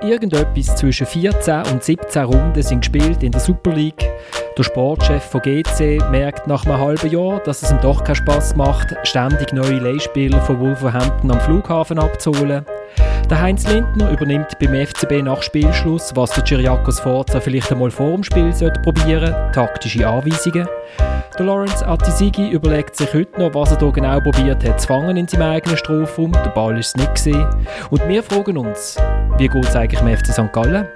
Irgendetwas zwischen 14 und 17 Runden sind gespielt in der Super League. Der Sportchef von GC merkt nach einem halben Jahr, dass es ihm doch keinen Spass macht, ständig neue Leihspieler von Wolverhampton am Flughafen abzuholen. Der Heinz Lindner übernimmt beim FCB nach Spielschluss, was der Cyriakos Forza vielleicht einmal vor dem Spiel sollte probieren, taktische Anweisungen. Der Lawrence Atisigi überlegt sich heute noch, was er hier genau probiert hat zu fangen in seinem eigenen Strafraum. Der Ball ist es nicht gesehen. Und wir fragen uns, wie geht es eigentlich im FC St. Gallen?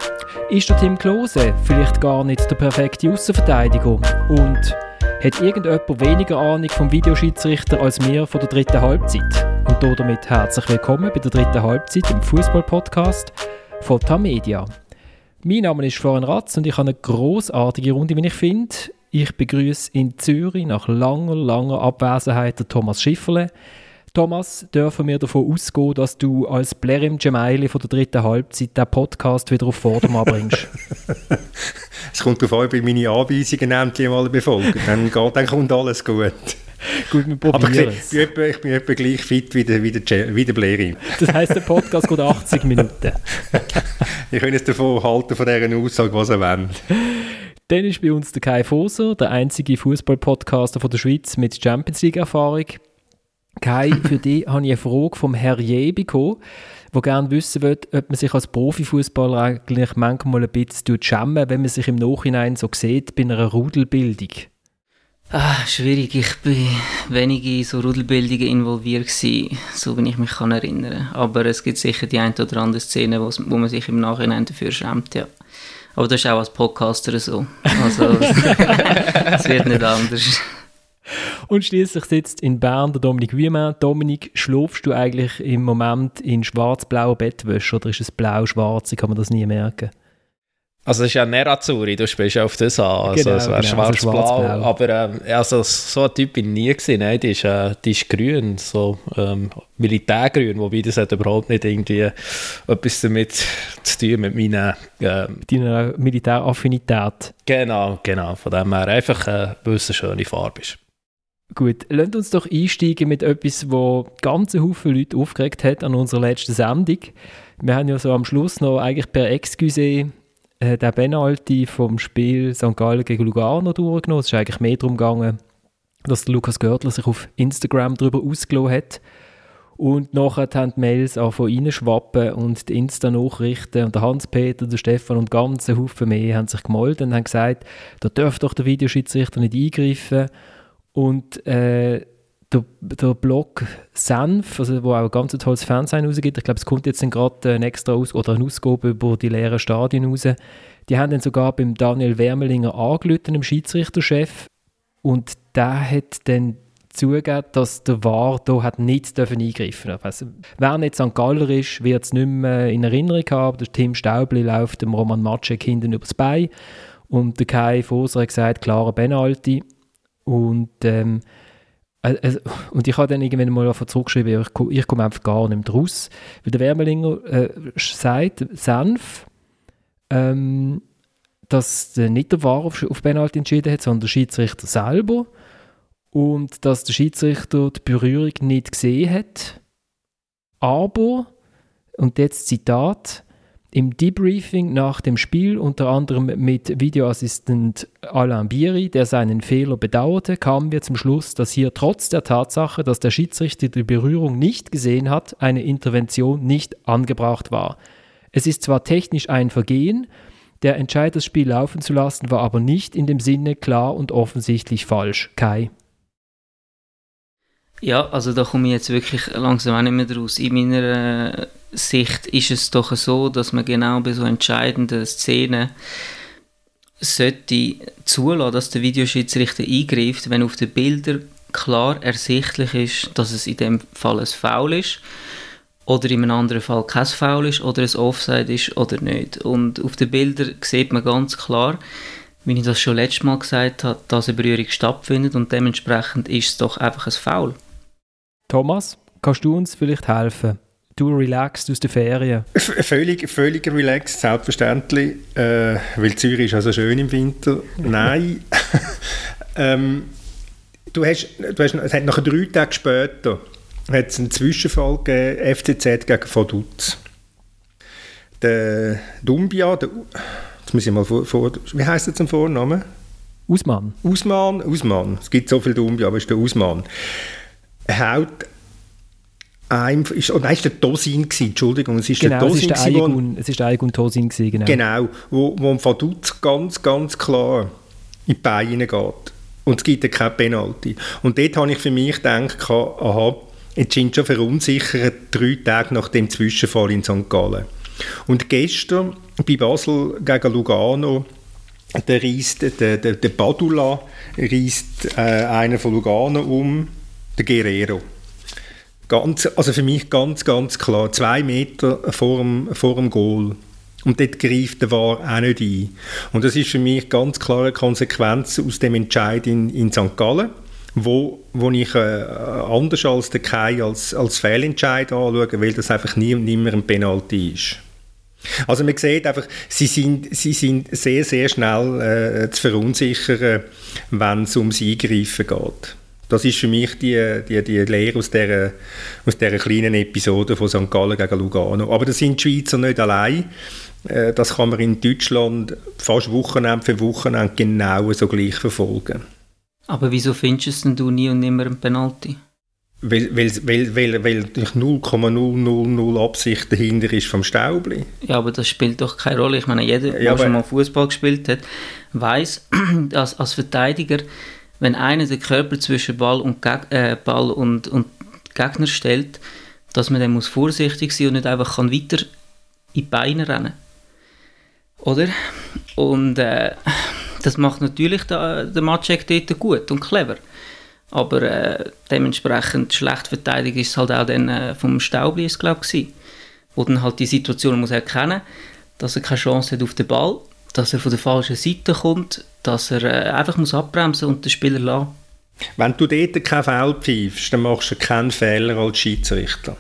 Ist der Tim Klose vielleicht gar nicht der perfekte Außenverteidiger? Und hat irgendjemand weniger Ahnung vom Videoschiedsrichter als wir von der dritten Halbzeit? Und damit herzlich willkommen bei der dritten Halbzeit im Fußball-Podcast von Tamedia. Mein Name ist Florian Ratz und ich habe eine großartige Runde, wie ich finde. Ich begrüße in Zürich nach langer, langer Abwesenheit Thomas Schifferle. Thomas, dürfen wir davon ausgehen, dass du als Blerim Gemaili von der dritten Halbzeit den Podcast wieder auf Vordermann bringst? es kommt darauf an, ob ich meine Anweisungen endlich mal befolge. Dann, geht, dann kommt alles gut. Gut, wir probieren Aber ich, bin etwa, ich bin etwa gleich fit wie der, wie der, wie der Blerim. Das heisst, der Podcast geht 80 Minuten. ich kann jetzt davon halten, von dieser Aussage, was er will. Dann ist bei uns der Kai Foser, der einzige Fußball-Podcaster der Schweiz mit Champions League-Erfahrung. Kai, für dich habe ich eine Frage vom Herr Je bekommen, der gerne wissen will, ob man sich als Profifußballer eigentlich manchmal ein bisschen schämen wenn man sich im Nachhinein so sieht bei einer Rudelbildung. Ah, schwierig. Ich bin wenig in so Rudelbildungen involviert gewesen, so wie ich mich kann erinnern. Aber es gibt sicher die ein oder andere Szene, wo man sich im Nachhinein dafür schämt, ja. Aber das ist auch als Podcaster so. Also, es wird nicht anders. Und schließlich sitzt in Bern der Dominik Wiemann. Dominik, schlafst du eigentlich im Moment in schwarz-blauer Bettwäsche oder ist es blau-schwarz? Kann man das nie merken? Also es ist ja Nerazzurri, du spielst ja auf das an, also genau, es wäre genau, schwarz-blau, also schwarz aber ähm, also so ein Typ bin ich nie gesehen, nein, die ist, äh, die ist grün, so ähm, Militärgrün, wobei das hat überhaupt nicht irgendwie etwas damit zu tun mit meiner... Ähm, Deiner Militäraffinität. Genau, genau, von dem her einfach, äh, weil es eine schöne Farbe ist. Gut, lasst uns doch einsteigen mit etwas, wo ganze Haufen Leute aufgeregt hat an unserer letzten Sendung. Wir haben ja so am Schluss noch eigentlich per Excuse äh, den Penalty vom Spiel St. Gallen gegen Lugano durchgenommen. Es ist eigentlich mehr darum gegangen, dass Lukas Görtler sich auf Instagram darüber ausgelassen hat. Und nachher haben die Mails auch von ihnen schwappen und die Insta-Nachrichten und der Hans-Peter, der Stefan und ganze Haufen mehr haben sich gemeldet und haben gesagt, da dürfte doch der Videoschiedsrichter nicht eingreifen. Und äh, der, der Blog Senf, also wo auch ein ganz tolles Fernsehen rausgibt, ich glaube, es kommt jetzt gerade ein extra Aus oder eine Ausgabe über die leeren Stadien raus. Die haben dann sogar beim Daniel Wermelinger angelötet, dem Schiedsrichterchef, und der hat dann zugegeben, dass der VAR hier hat nicht dürfen eingreifen. Also, wer nicht St. Galler ist, wird es nicht mehr in Erinnerung haben. Der Tim Staubli läuft dem Roman Matschek hinten übers Bein und der Kai Foser hat gesagt, klarer Penalty. Und ähm, also, und ich habe dann irgendwann mal davon zurückgeschrieben, ich, ich komme einfach gar nicht mehr raus. Weil der Wärmelinger äh, sagt, Senf, ähm, dass nicht der War auf, auf Penalty entschieden hat, sondern der Schiedsrichter selber. Und dass der Schiedsrichter die Berührung nicht gesehen hat. Aber, und jetzt Zitat, im Debriefing nach dem Spiel, unter anderem mit Videoassistent Alain Bieri, der seinen Fehler bedauerte, kamen wir zum Schluss, dass hier trotz der Tatsache, dass der Schiedsrichter die Berührung nicht gesehen hat, eine Intervention nicht angebracht war. Es ist zwar technisch ein Vergehen, der Entscheid, das Spiel laufen zu lassen, war aber nicht in dem Sinne klar und offensichtlich falsch. Kai. Ja, also da komme ich jetzt wirklich langsam auch nicht mehr draus. In meiner Sicht ist es doch so, dass man genau bei so entscheidenden Szenen sollte zulassen, dass der Videoschiedsrichter eingreift, wenn auf den Bildern klar ersichtlich ist, dass es in dem Fall ein Foul ist oder in einem anderen Fall kein Foul ist oder ein Offside ist oder nicht. Und auf den Bildern sieht man ganz klar, wie ich das schon letztes Mal gesagt habe, dass eine Berührung stattfindet und dementsprechend ist es doch einfach ein Foul. Thomas, kannst du uns vielleicht helfen? Du relaxed aus der Ferien? Völlig, völlig relaxed, selbstverständlich. Äh, weil Zürich ist also schön im Winter. Nein. ähm, du hast, du hast, es hat nach drei Tagen später hat es einen Zwischenfall gegeben, FCZ gegen Vaduz. der Dumbia, der, jetzt muss ich mal vor, vor wie heißt er zum Vornamen? Usman. Usman, Usman. Es gibt so viele Dumbia, aber es ist der Usman. Er haut ein, ist, oh nein, es war der Tosin, gewesen, Entschuldigung, es ist genau, der Tosin. Es ist der Aigun, es ist der Aigun Tosin, gewesen, genau. Genau, wo, wo Vaduz ganz, ganz klar in die Beine geht. Und es gibt ja keine Penalty. Und dort habe ich für mich gedacht, aha, jetzt sind schon verunsichert, drei Tage nach dem Zwischenfall in St. Gallen. Und gestern bei Basel gegen Lugano, der reist, der, der, der Badula reist äh, einen von Lugano um, der Guerrero. Ganz, also für mich ganz, ganz klar, zwei Meter vor dem, vor dem Goal. Und dort greift der VAR auch nicht ein. Und das ist für mich ganz klare Konsequenz aus dem Entscheid in, in St. Gallen, wo, wo ich äh, anders als der Kai als, als Fehlentscheid anschaue, weil das einfach nie und nimmer ein Penalty ist. Also man sieht einfach, sie sind, sie sind sehr, sehr schnell äh, zu verunsichern, wenn es ums Eingreifen geht. Das ist für mich die, die, die Lehre aus dieser, aus dieser kleinen Episode von St. Gallen gegen Lugano. Aber das sind die Schweizer nicht allein. Äh, das kann man in Deutschland fast Wochenende für Wochenende genau so gleich verfolgen. Aber wieso findest du nie und nimmer einen Penalty? Weil, weil, weil, weil, weil 0,000 Absicht dahinter ist vom Staubli. Ja, aber das spielt doch keine Rolle. Ich meine, jeder, der ja, schon mal Fußball gespielt hat, weiß, dass als Verteidiger wenn einer den Körper zwischen Ball und, Geg äh, Ball und, und Gegner stellt, dass man dann muss vorsichtig sein und nicht einfach kann weiter in die Beine rennen Oder? Und äh, das macht natürlich der, der Matchek dort gut und clever. Aber äh, dementsprechend schlecht verteidigt ist es halt auch dann äh, vom Staubli, glaube ich, wo dann halt die Situation muss erkennen, dass er keine Chance hat auf den Ball dass er von der falschen Seite kommt, dass er äh, einfach muss abbremsen und den Spieler lassen. Wenn du dort keinen Foul pfeifst, dann machst du keinen Fehler als Schiedsrichter.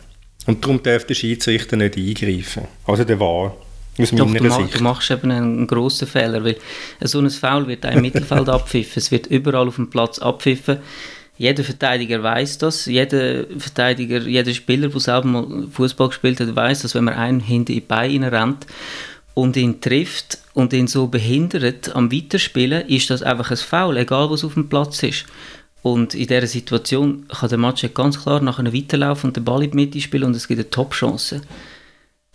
Und darum darf der Schiedsrichter nicht eingreifen. Also der war. Aus Doch, du, Sicht. du machst eben einen grossen Fehler, weil so ein Foul wird auch im Mittelfeld abpfiffen. Es wird überall auf dem Platz abpfiffen. Jeder Verteidiger weiß das. Jeder Verteidiger, jeder Spieler, der selber mal Fußball gespielt hat, weiß, dass wenn man einen hinter in die Beine rennt und ihn trifft und ihn so behindert am Weiterspielen, ist das einfach ein Foul, egal was auf dem Platz ist. Und in dieser Situation kann der Match ganz klar nachher weiterlaufen und den Ball in die Mitte spielen und es gibt eine Top-Chance.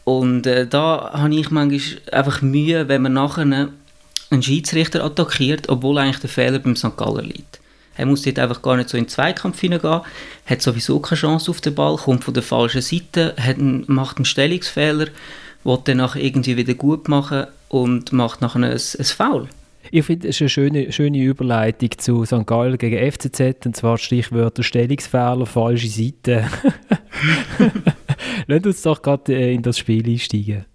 Und äh, da habe ich manchmal einfach Mühe, wenn man nachher einen Schiedsrichter attackiert, obwohl eigentlich der Fehler beim St. Galler liegt. Er muss dort einfach gar nicht so in den Zweikampf hineingehen, hat sowieso keine Chance auf den Ball, kommt von der falschen Seite, einen, macht einen Stellungsfehler will dann nachher irgendwie wieder gut machen und macht nachher ein, ein Foul. Ich finde, es ist eine schöne, schöne Überleitung zu St. Gallen gegen FCZ, und zwar Stichwörter Stellungsfehler, falsche Seite. Lass uns doch gerade äh, in das Spiel einsteigen.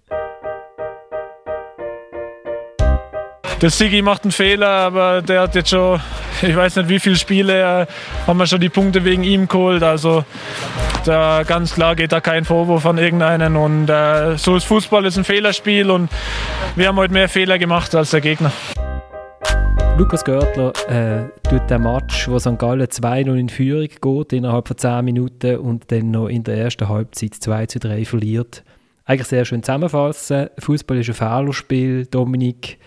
Der Sigi macht einen Fehler, aber der hat jetzt schon, ich weiß nicht wie viele Spiele, haben wir schon die Punkte wegen ihm geholt. Also da ganz klar geht da kein Vorwurf an irgendeinen. Und äh, so ist Fußball, ist ein Fehlerspiel und wir haben heute mehr Fehler gemacht als der Gegner. Lukas Görtler äh, tut den Match, wo St. Gallen 2-0 in Führung geht, innerhalb von 10 Minuten und dann noch in der ersten Halbzeit 2 3 verliert. Eigentlich sehr schön zusammenfassen. Fußball ist ein Fehlerspiel. Dominik,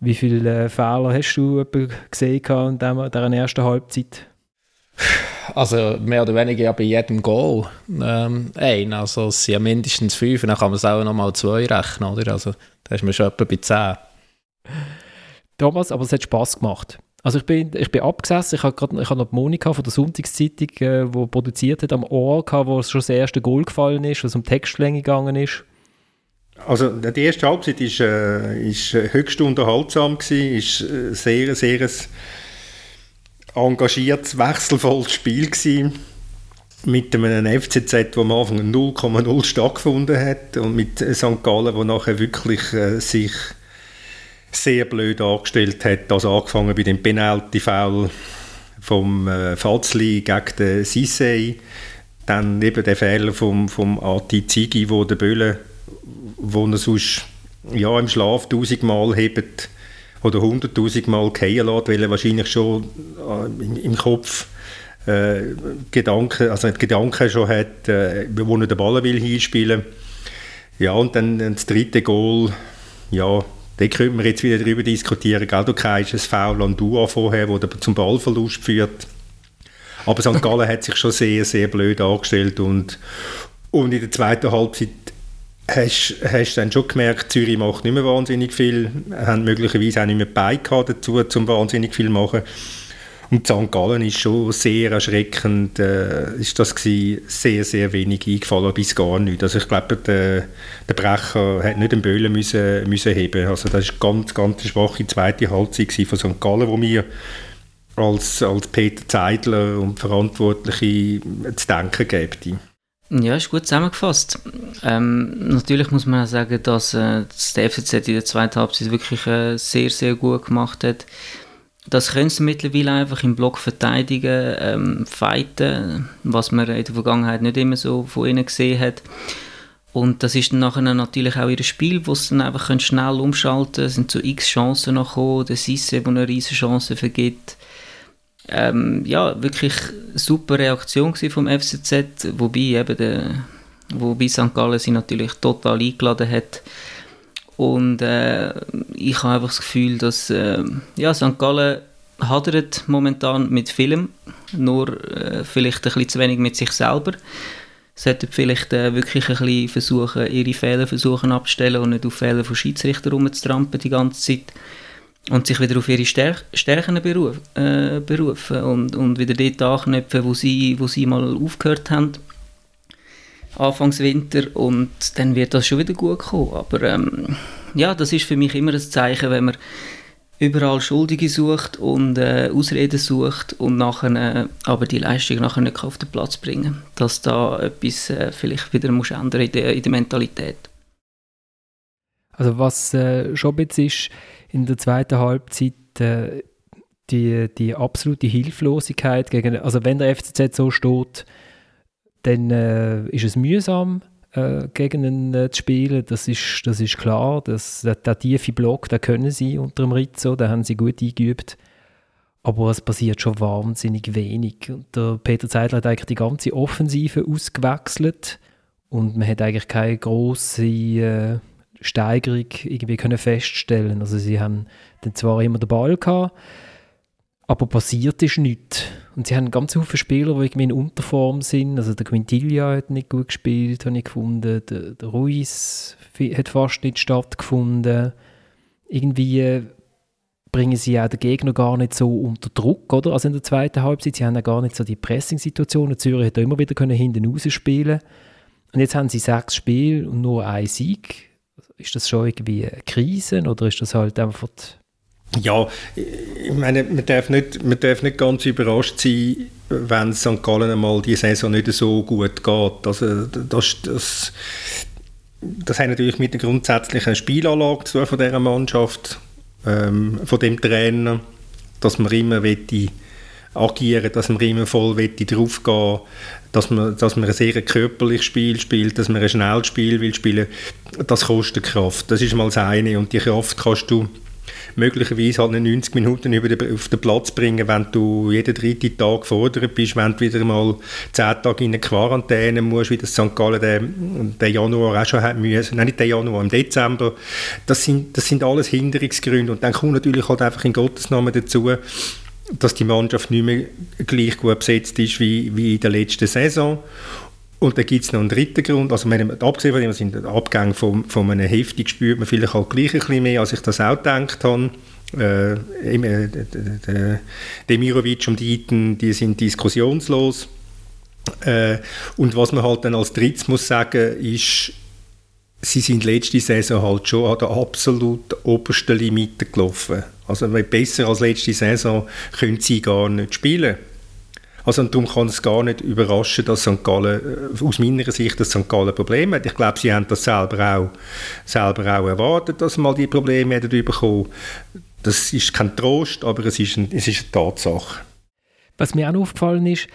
wie viele äh, Fehler hast du gesehen in dieser ersten Halbzeit? Also mehr oder weniger ja bei jedem Goal ähm, ein. Also es sind ja mindestens fünf, dann kann man es auch nochmal zwei rechnen, oder? Also da ist man schon etwa bei zehn. Thomas, aber es hat Spass gemacht. Also ich bin, ich bin abgesessen, ich habe gerade ich hab noch die Monika von der Sonntagszeitung, äh, die produziert hat, am Ohr gehabt, wo es schon das erste Goal gefallen ist, was um Textlänge gegangen ist. Also die erste Halbzeit ist, äh, ist höchst unterhaltsam gewesen, ist äh, sehr, sehr ein engagiertes, wechselvolles Spiel gewesen mit einem FCZ, wo am Anfang 0,0 stattgefunden hat und mit St. Gallen, wo nachher wirklich äh, sich sehr blöd angestellt hat, also angefangen bei dem Penalty-Foul vom äh, Fazli gegen den Sissé, dann eben der Fehler vom, vom Ati Zigi, wo der Böhle wo er sonst ja, im Schlaf tausendmal hebt oder hunderttausend Mal fallen lässt, weil er wahrscheinlich schon äh, im Kopf äh, Gedanken, also Gedanken schon hat, äh, wo er den Ball will hinspielen Ja, und dann das dritte Goal, ja, da könnte man jetzt wieder darüber diskutieren. Gell? Du kriegst ein Foul an Dua vorher, das zum Ballverlust führt. Aber St. Gallen hat sich schon sehr, sehr blöd angestellt und, und in der zweiten Halbzeit hast du dann schon gemerkt, Zürich macht nicht mehr wahnsinnig viel, haben möglicherweise auch nicht mehr Beine dazu, um wahnsinnig viel zu machen. Und St. Gallen ist schon sehr erschreckend, äh, ist das gewesen, sehr, sehr wenig eingefallen, bis gar nicht. Also ich glaube, der, der Brecher hat nicht den Böhlen müssen, müssen heben. Also das ist ganz, ganz schwache zweite Halbzeit von St. Gallen, wo mir als, als Peter Zeidler und Verantwortliche zu denken gäbe. Ja, ist gut zusammengefasst. Ähm, natürlich muss man auch sagen, dass äh, das FCZ in der zweiten Halbzeit wirklich äh, sehr, sehr gut gemacht hat. Das können sie mittlerweile einfach im Block verteidigen, ähm, fighten, was man in der Vergangenheit nicht immer so von ihnen gesehen hat. Und das ist dann nachher natürlich auch ihr Spiel, wo sie dann einfach schnell umschalten können. Es sind so x Chancen noch gekommen, der Sisse, der eine riesige Chance vergibt. Ähm, ja, wirklich super Reaktion vom FCZ, wobei eben der, wobei St. Gallen sie natürlich total eingeladen hat. Und äh, ich habe einfach das Gefühl, dass äh, ja, St. Gallen hadert momentan mit Film, nur äh, vielleicht ein bisschen zu wenig mit sich selber. Sollten vielleicht äh, wirklich ein bisschen versuchen, ihre Fehler versuchen abzustellen und nicht auf Fehler von Schiedsrichter rumzutrampen die ganze Zeit. Und sich wieder auf ihre Stär Stärken beruf, äh, berufen und, und wieder dort anknüpfen, wo sie, wo sie mal aufgehört haben. Anfangs Winter und dann wird das schon wieder gut kommen. Aber ähm, ja, das ist für mich immer ein Zeichen, wenn man überall Schuldige sucht und äh, Ausreden sucht und nachher, äh, aber die Leistung nachher nicht auf den Platz bringen dass da etwas äh, vielleicht wieder muss ändern in der, in der Mentalität. Also was äh, schon jetzt ist in der zweiten Halbzeit äh, die, die absolute Hilflosigkeit gegen, also wenn der FCZ so steht, dann äh, ist es mühsam, äh, gegen ihn äh, zu spielen. Das ist, das ist klar. Das, der, der tiefe Block, den können sie unter dem Rizzo, den haben sie gut eingeübt. Aber es passiert schon wahnsinnig wenig. Und der Peter Zeidler hat eigentlich die ganze Offensive ausgewechselt und man hat eigentlich keine große äh, Steigerung irgendwie können feststellen. Also sie haben dann zwar immer den Ball gehabt, aber passiert ist nichts. Und sie haben ganz viele Spieler, die irgendwie in Unterform sind. Also der Quintilia hat nicht gut gespielt, habe ich gefunden. Der, der Ruiz hat fast nicht stattgefunden. Irgendwie bringen sie auch den Gegner gar nicht so unter Druck, oder? Also in der zweiten Halbzeit, sie haben ja gar nicht so die Pressing-Situationen. Zürich hat immer wieder können hinten raus spielen Und jetzt haben sie sechs Spiele und nur einen Sieg. Ist das schon irgendwie eine Krise oder ist das halt einfach ja, ich meine, man darf nicht, man darf nicht ganz überrascht sein, wenn St. Gallen einmal die Saison nicht so gut geht. Also, das, das, das hat natürlich mit der grundsätzlichen Spielanlage zu tun von dieser Mannschaft, ähm, von dem Trainer, dass man immer wette agieren, dass man immer voll wette draufgehen, dass man, dass man ein sehr körperliches Spiel spielt, dass man ein schnelles Spiel will spielen. Das kostet Kraft. Das ist mal das eine und die Kraft kannst du möglicherweise halt 90 Minuten über den, auf den Platz bringen, wenn du jeden dritten Tag gefordert bist, wenn du wieder mal 10 Tage in eine Quarantäne musst, wie das St. Gallen den, den Januar auch schon hat müssen, nein, nicht den Januar, im Dezember. Das sind, das sind alles Hinderungsgründe und dann kommt natürlich halt einfach in Gottes Namen dazu, dass die Mannschaft nicht mehr gleich gut besetzt ist wie, wie in der letzten Saison. Und dann gibt es noch einen dritten Grund, also meine, abgesehen von dem, sind die Abgänge von, von einem Heftig spürt man vielleicht halt gleich ein bisschen mehr, als ich das auch gedacht habe. Äh, äh, Demirovic und Dieten, die sind diskussionslos. Äh, und was man halt dann als drittes muss sagen, ist, sie sind letzte Saison halt schon an der absolut obersten Limite gelaufen. Also besser als letzte Saison können sie gar nicht spielen. Also und darum kann es gar nicht überraschen, dass St. Gallen, äh, aus meiner Sicht, dass St. Gallen Probleme hat. Ich glaube, sie haben das selber auch, selber auch erwartet, dass sie mal die Probleme hätten bekommen. Das ist kein Trost, aber es ist, ein, es ist eine Tatsache. Was mir auch aufgefallen ist,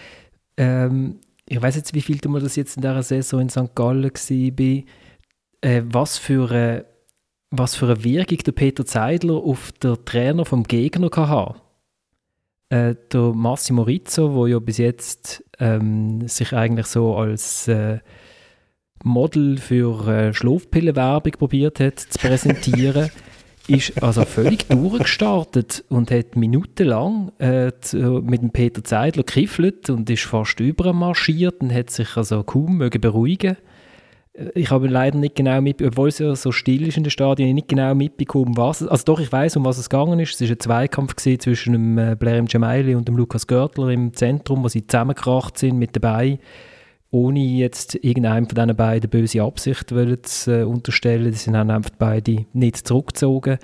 ähm, ich weiß jetzt, wie viel du das jetzt in dieser Saison in St. Gallen war, äh, was für eine was für eine Wirkung der Peter Zeidler auf den Trainer vom Gegner hatte. Äh, der Massimo Rizzo, der ja bis jetzt ähm, sich eigentlich so als äh, Model für äh, Schlafpillenwerbung probiert hat zu präsentieren, ist also völlig durchgestartet und hat minutenlang äh, mit dem Peter Zeidler gekiffelt und ist fast übermarschiert und hat sich also kaum mögen beruhigen ich habe leider nicht genau mit, obwohl es ja so still ist in den Stadien, nicht genau mitbekommen, was Also doch, ich weiß, um was es gegangen ist. Es war ein Zweikampf zwischen dem äh, Blair Gemaili und dem Lukas Görtler im Zentrum, wo sie zusammengekracht sind mit dabei, ohne jetzt irgendeinem von diesen beiden böse Absicht zu äh, unterstellen. Sie haben einfach beide nicht zurückgezogen.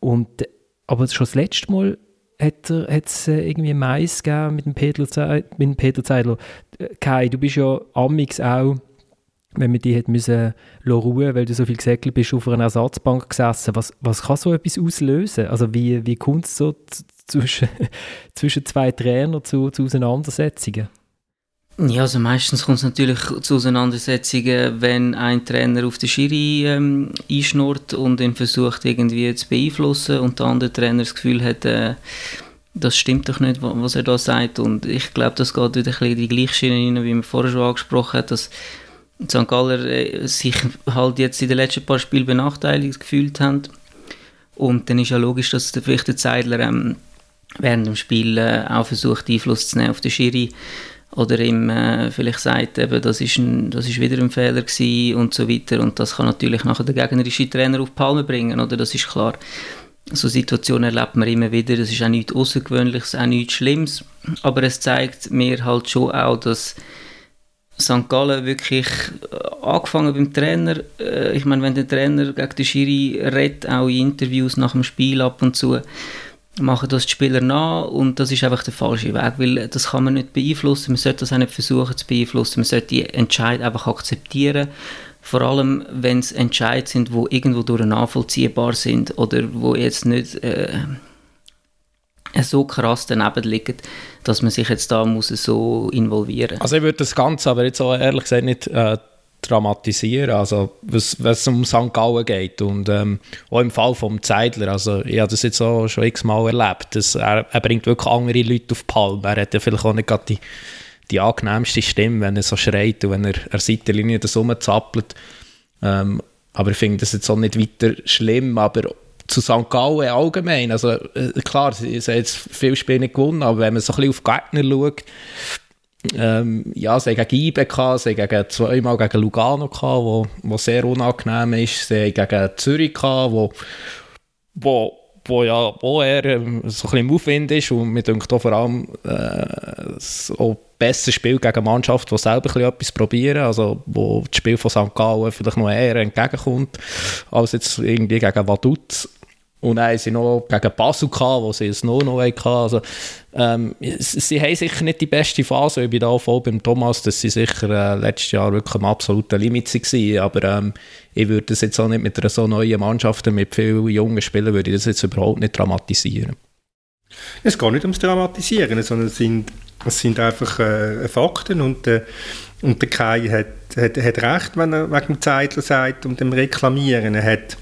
Und, aber schon das letzte Mal hat es äh, irgendwie Mais gegeben mit dem Peter, mit dem Peter Zeidler. Äh, Kai, du bist ja amix auch wenn man die hat müssen ruhen, weil du so viel gesäckelt bist, auf einer Ersatzbank gesessen. Was, was kann so etwas auslösen? Also wie, wie kommt es so zwischen, zwischen zwei Trainern zu, zu Auseinandersetzungen? Ja, also meistens kommt es natürlich zu Auseinandersetzungen, wenn ein Trainer auf den Schiri ähm, einschnurrt und ihn versucht irgendwie zu beeinflussen und der andere Trainer das Gefühl hat, äh, das stimmt doch nicht, was er da sagt. Und ich glaube, das geht wieder ein bisschen in die gleiche Schiene rein, wie man vorher schon angesprochen hat, dass St. Galler äh, sich halt jetzt in den letzten paar Spielen benachteiligt gefühlt haben. Und dann ist ja logisch, dass der vielleicht Zeidler ähm, während dem Spiel äh, auch versucht, Einfluss zu nehmen auf den Schiri oder ihm äh, vielleicht sagt, eben, das, ist ein, das ist wieder ein Fehler gewesen und so weiter. Und das kann natürlich nachher der gegnerische Trainer auf die Palme bringen, oder? Das ist klar. So Situationen erlebt man immer wieder. Das ist auch nichts Außergewöhnliches, auch nichts Schlimmes. Aber es zeigt mir halt schon auch, dass St. Gallen wirklich äh, angefangen beim Trainer. Äh, ich meine, wenn der Trainer gegen den Schiri redet, auch in Interviews nach dem Spiel ab und zu, machen das die Spieler nach und das ist einfach der falsche Weg, weil das kann man nicht beeinflussen, man sollte das auch nicht versuchen zu beeinflussen, man sollte die Entscheid einfach akzeptieren, vor allem wenn es Entscheid sind, die irgendwo durch nachvollziehbar sind oder wo jetzt nicht äh, so krass daneben liegen, dass man sich jetzt da muss so involvieren muss. Also ich würde das Ganze aber jetzt auch ehrlich gesagt nicht äh, dramatisieren, also was, es um St. Gallen geht und ähm, auch im Fall vom Zeidler, also ich habe das jetzt auch schon x-mal erlebt, dass er, er bringt wirklich andere Leute auf die Palme, er hat ja vielleicht auch nicht gerade die, die angenehmste Stimme, wenn er so schreit und wenn er an Seitenlinie das rumzappelt, ähm, aber ich finde das jetzt auch nicht weiter schlimm, aber zu St. Gallen allgemein. Also, äh, klar, sie, haben jetzt viele Spiele nicht gewonnen, aber wenn man so ein bisschen auf Gegner schaut, ähm, ja, sie haben gegen IBE sie haben zweimal gegen Lugano gehabt, wo, wo sehr unangenehm ist, sie haben gegen Zürich gehabt, wo, wo, wo ja auch eher ähm, so ein bisschen im Aufwind ist und mir denkt auch vor allem äh, so besser spielt gegen Mannschaft, die selber ein etwas probieren, also wo das Spiel von St. Gallen vielleicht noch eher entgegenkommt, als jetzt irgendwie gegen Vaduz. Und dann haben sie noch gegen Basel gehabt, wo sie es noch noch hatten. Also, ähm, sie, haben sicher nicht die beste Phase. Ich bin da voll beim Thomas, dass sie sicher äh, letztes Jahr wirklich am absoluten Limit waren. Aber ähm, ich würde das jetzt auch nicht mit einer so neuen Mannschaft, mit vielen jungen Spielern, würde ich das jetzt überhaupt nicht dramatisieren. Es geht nicht ums Dramatisieren, sondern es sind, es sind einfach äh, Fakten und, äh, und der Kai hat, hat, hat recht, wenn er wegen dem Zeitler sagt und dem Reklamieren. Er hat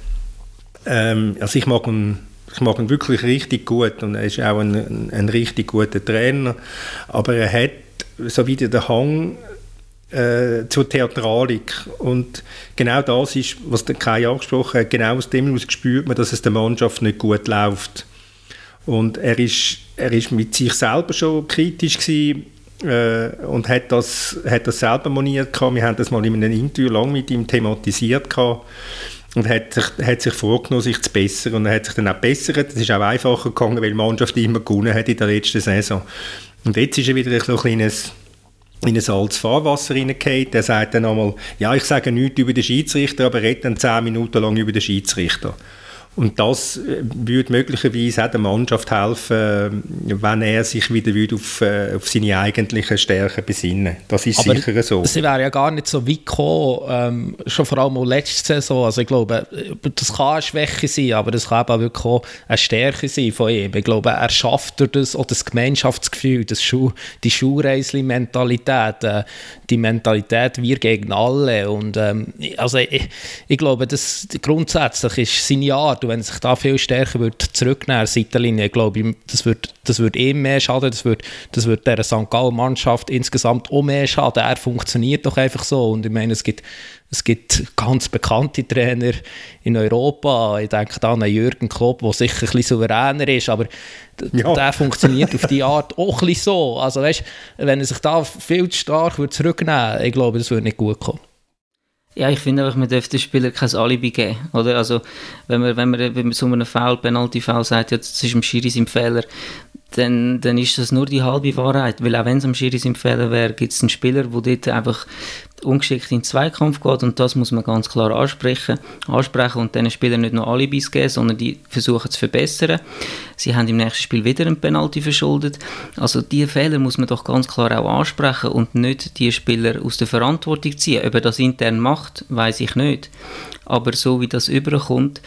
ähm, also ich mag ihn ich mag ihn wirklich richtig gut und er ist auch ein, ein, richtig guter Trainer, aber er hat so wieder den Hang äh, zur Theatralik. Und genau das ist, was der Kai angesprochen hat, genau aus dem heraus spürt man, dass es der Mannschaft nicht gut läuft. Und er ist, er ist mit sich selber schon kritisch gewesen, äh, und hat das, hat das selber moniert gehabt. Wir haben das mal in einem Interview lang mit ihm thematisiert gehabt und hat sich, hat sich vorgenommen, sich zu bessern und er hat sich dann auch bessert. Das ist auch einfacher gegangen, weil die Mannschaft immer gewonnen hat in der letzten Saison. Und jetzt ist er wieder ein kleines in ein altes Fahrwasser reingeht. Der sagt dann einmal, ja, ich sage nichts über den Schiedsrichter, aber redet dann zehn Minuten lang über den Schiedsrichter. Und das äh, würde möglicherweise auch der Mannschaft helfen, äh, wenn er sich wieder auf, äh, auf seine eigentlichen Stärken besinnen Das ist Aber sicher so. Sie wäre ja gar nicht so weit gekommen, ähm, schon vor allem auch letzte Saison. Also ich glaube, das kann eine Schwäche sein, aber das kann auch wirklich auch eine Stärke sein von ihm. Ich glaube, er schafft durch das, auch das Gemeinschaftsgefühl, das Schuh, die Schulreisli-Mentalität, äh, die Mentalität wir gegen alle. Und ähm, also ich, ich glaube, das, grundsätzlich ist seine Art und wenn er sich da viel stärker würde zurücknehmen würde, Seitenlinie, glaube ich, das würde das würd ihm mehr schaden, das würde das würd der St. Gallen-Mannschaft insgesamt auch mehr schaden. Er funktioniert doch einfach so und ich meine, es gibt es gibt ganz bekannte Trainer in Europa. Ich denke da an Jürgen Klopp, der sicher ein bisschen souveräner ist, aber ja. der funktioniert auf die Art auch ein bisschen so. Also weißt, wenn er sich da viel zu stark zurücknehmen würde, ich glaube, das würde nicht gut kommen. Ja, ich finde einfach, man darf den Spieler kein Alibi geben. Oder? Also, wenn man, wenn man, man so einen Foul, Penalty-Foul sagt, ja, das ist im Schiri sein Fehler, dann, dann ist das nur die halbe Wahrheit. Weil auch wenn es am Schiri sein Fehler wäre, gibt es einen Spieler, der dort einfach ungeschickt in den Zweikampf geht und das muss man ganz klar ansprechen, ansprechen und diesen Spielern nicht nur Alibis geben, sondern die versuchen zu verbessern. Sie haben im nächsten Spiel wieder einen Penalty verschuldet. Also diese Fehler muss man doch ganz klar auch ansprechen und nicht die Spieler aus der Verantwortung ziehen. Ob er das intern macht, weiß ich nicht. Aber so wie das überkommt,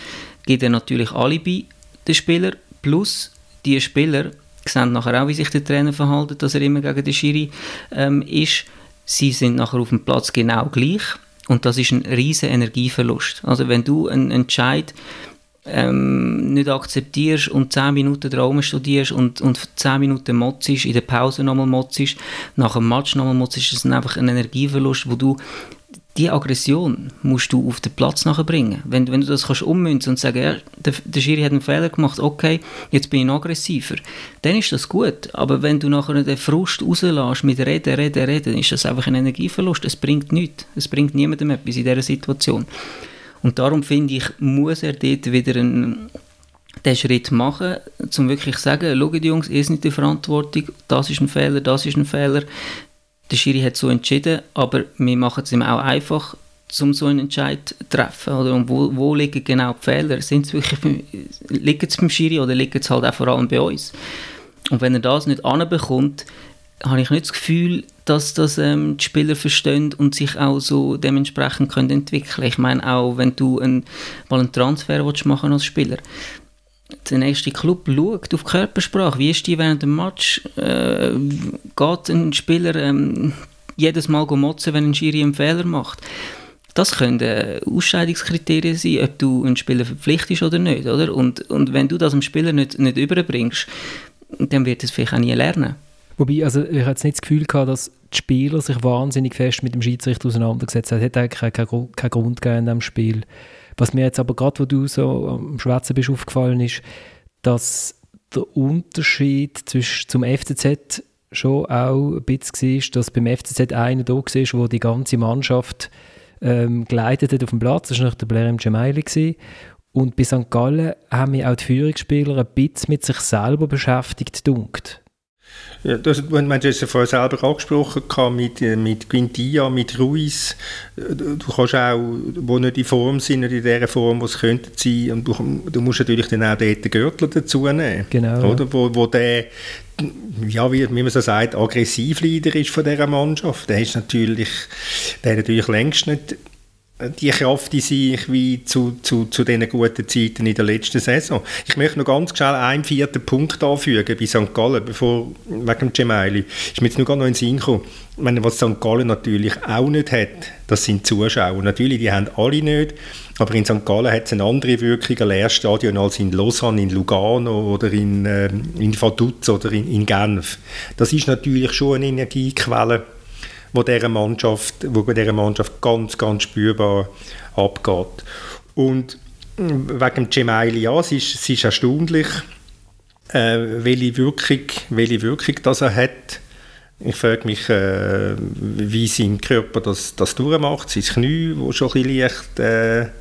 gibt er natürlich Alibi den Spieler plus die Spieler sehen nachher auch, wie sich der Trainer verhält, dass er immer gegen den Schiri ähm, ist sie sind nachher auf dem Platz genau gleich und das ist ein riesen Energieverlust. Also wenn du einen Entscheid ähm, nicht akzeptierst und 10 Minuten Traum studierst und, und 10 Minuten motzest, in der Pause nochmal motzest, nach dem Match nochmal motzest, ist das einfach ein Energieverlust, wo du die Aggression musst du auf den Platz nachher bringen. Wenn, wenn du das kannst ummünzen und sagen, ja, der, der Schiri hat einen Fehler gemacht, okay, jetzt bin ich aggressiver, dann ist das gut. Aber wenn du nachher den Frust rauslässt mit Reden, Reden, Reden, ist das einfach ein Energieverlust. Es bringt nichts. Es bringt niemandem etwas in dieser Situation. Und darum finde ich, muss er dort wieder einen, den Schritt machen, um wirklich zu sagen, schaut Jungs, ihr seid die Verantwortung, das ist ein Fehler, das ist ein Fehler, der Schiri hat so entschieden, aber wir machen es ihm auch einfach, um so einen Entscheid zu treffen. Oder? Und wo, wo liegen genau die Fehler? Sind es wirklich, liegen es beim Schiri oder liegen es halt auch vor allem bei uns? Und wenn er das nicht anbekommt, habe ich nicht das Gefühl, dass das ähm, die Spieler verstehen und sich auch so dementsprechend können entwickeln. Ich meine auch, wenn du einen, mal einen Transfer willst machen als Spieler, der nächste Club schaut auf Körpersprache. Wie ist die während dem Match? Äh, geht ein Spieler ähm, jedes Mal motzen, wenn ein Schiri einen Fehler macht? Das können äh, Ausscheidungskriterien sein, ob du einen Spieler verpflichtest oder nicht. Oder? Und, und wenn du das dem Spieler nicht, nicht überbringst, dann wird es vielleicht auch nie lernen. Wobei, also ich hatte nicht das Gefühl gehabt, dass die Spieler sich wahnsinnig fest mit dem Schiedsrichter auseinandergesetzt haben. Es hat eigentlich keinen, keinen Grund gegeben in diesem Spiel. Was mir jetzt aber gerade, wo du so am Schwätzen bist, aufgefallen ist, dass der Unterschied zwischen, zum FCZ schon auch ein bisschen war, dass beim FCZ einer da war, der die ganze Mannschaft ähm, geleitet hat auf dem Platz. Das war noch der Blair M. Gemaili. Und bei St. Gallen haben mich auch die Führungsspieler ein bisschen mit sich selber beschäftigt, dunkt. Ja, das, du hast es ja vorher selber angesprochen, mit, äh, mit Quintia, mit Ruiz. Du kannst auch, die nicht in Form sind, nicht in der Form, was könnte sein, und du, du musst natürlich dann auch dort den Gürtel dazu nehmen. Genau. Oder? Wo, wo der, ja, wie, wie man so sagt, Aggressivleader ist von dieser Mannschaft. Der ist natürlich, der natürlich längst nicht die Kraft in sich wie zu, zu, zu diesen guten Zeiten in der letzten Saison. Ich möchte noch ganz schnell einen vierten Punkt anfügen bei St. Gallen, bevor, wegen dem Gemeili. Ist jetzt nur noch in den Sinn gekommen. Was St. Gallen natürlich auch nicht hat, das sind Zuschauer. Natürlich, die haben alle nicht, aber in St. Gallen hat es eine andere Wirkung, ein Lehrstadion als in Lausanne, in Lugano oder in, äh, in Vaduz oder in, in Genf. Das ist natürlich schon eine Energiequelle, wo dieser Mannschaft, wo bei dieser Mannschaft ganz, ganz spürbar abgeht. Und wegen Gemaili, ja, es ist, es ist erstaunlich, äh, welche, Wirkung, welche Wirkung das er hat. Ich frage mich, äh, wie sein Körper das, das durchmacht, sein Knie, wo schon ein bisschen leicht... Äh,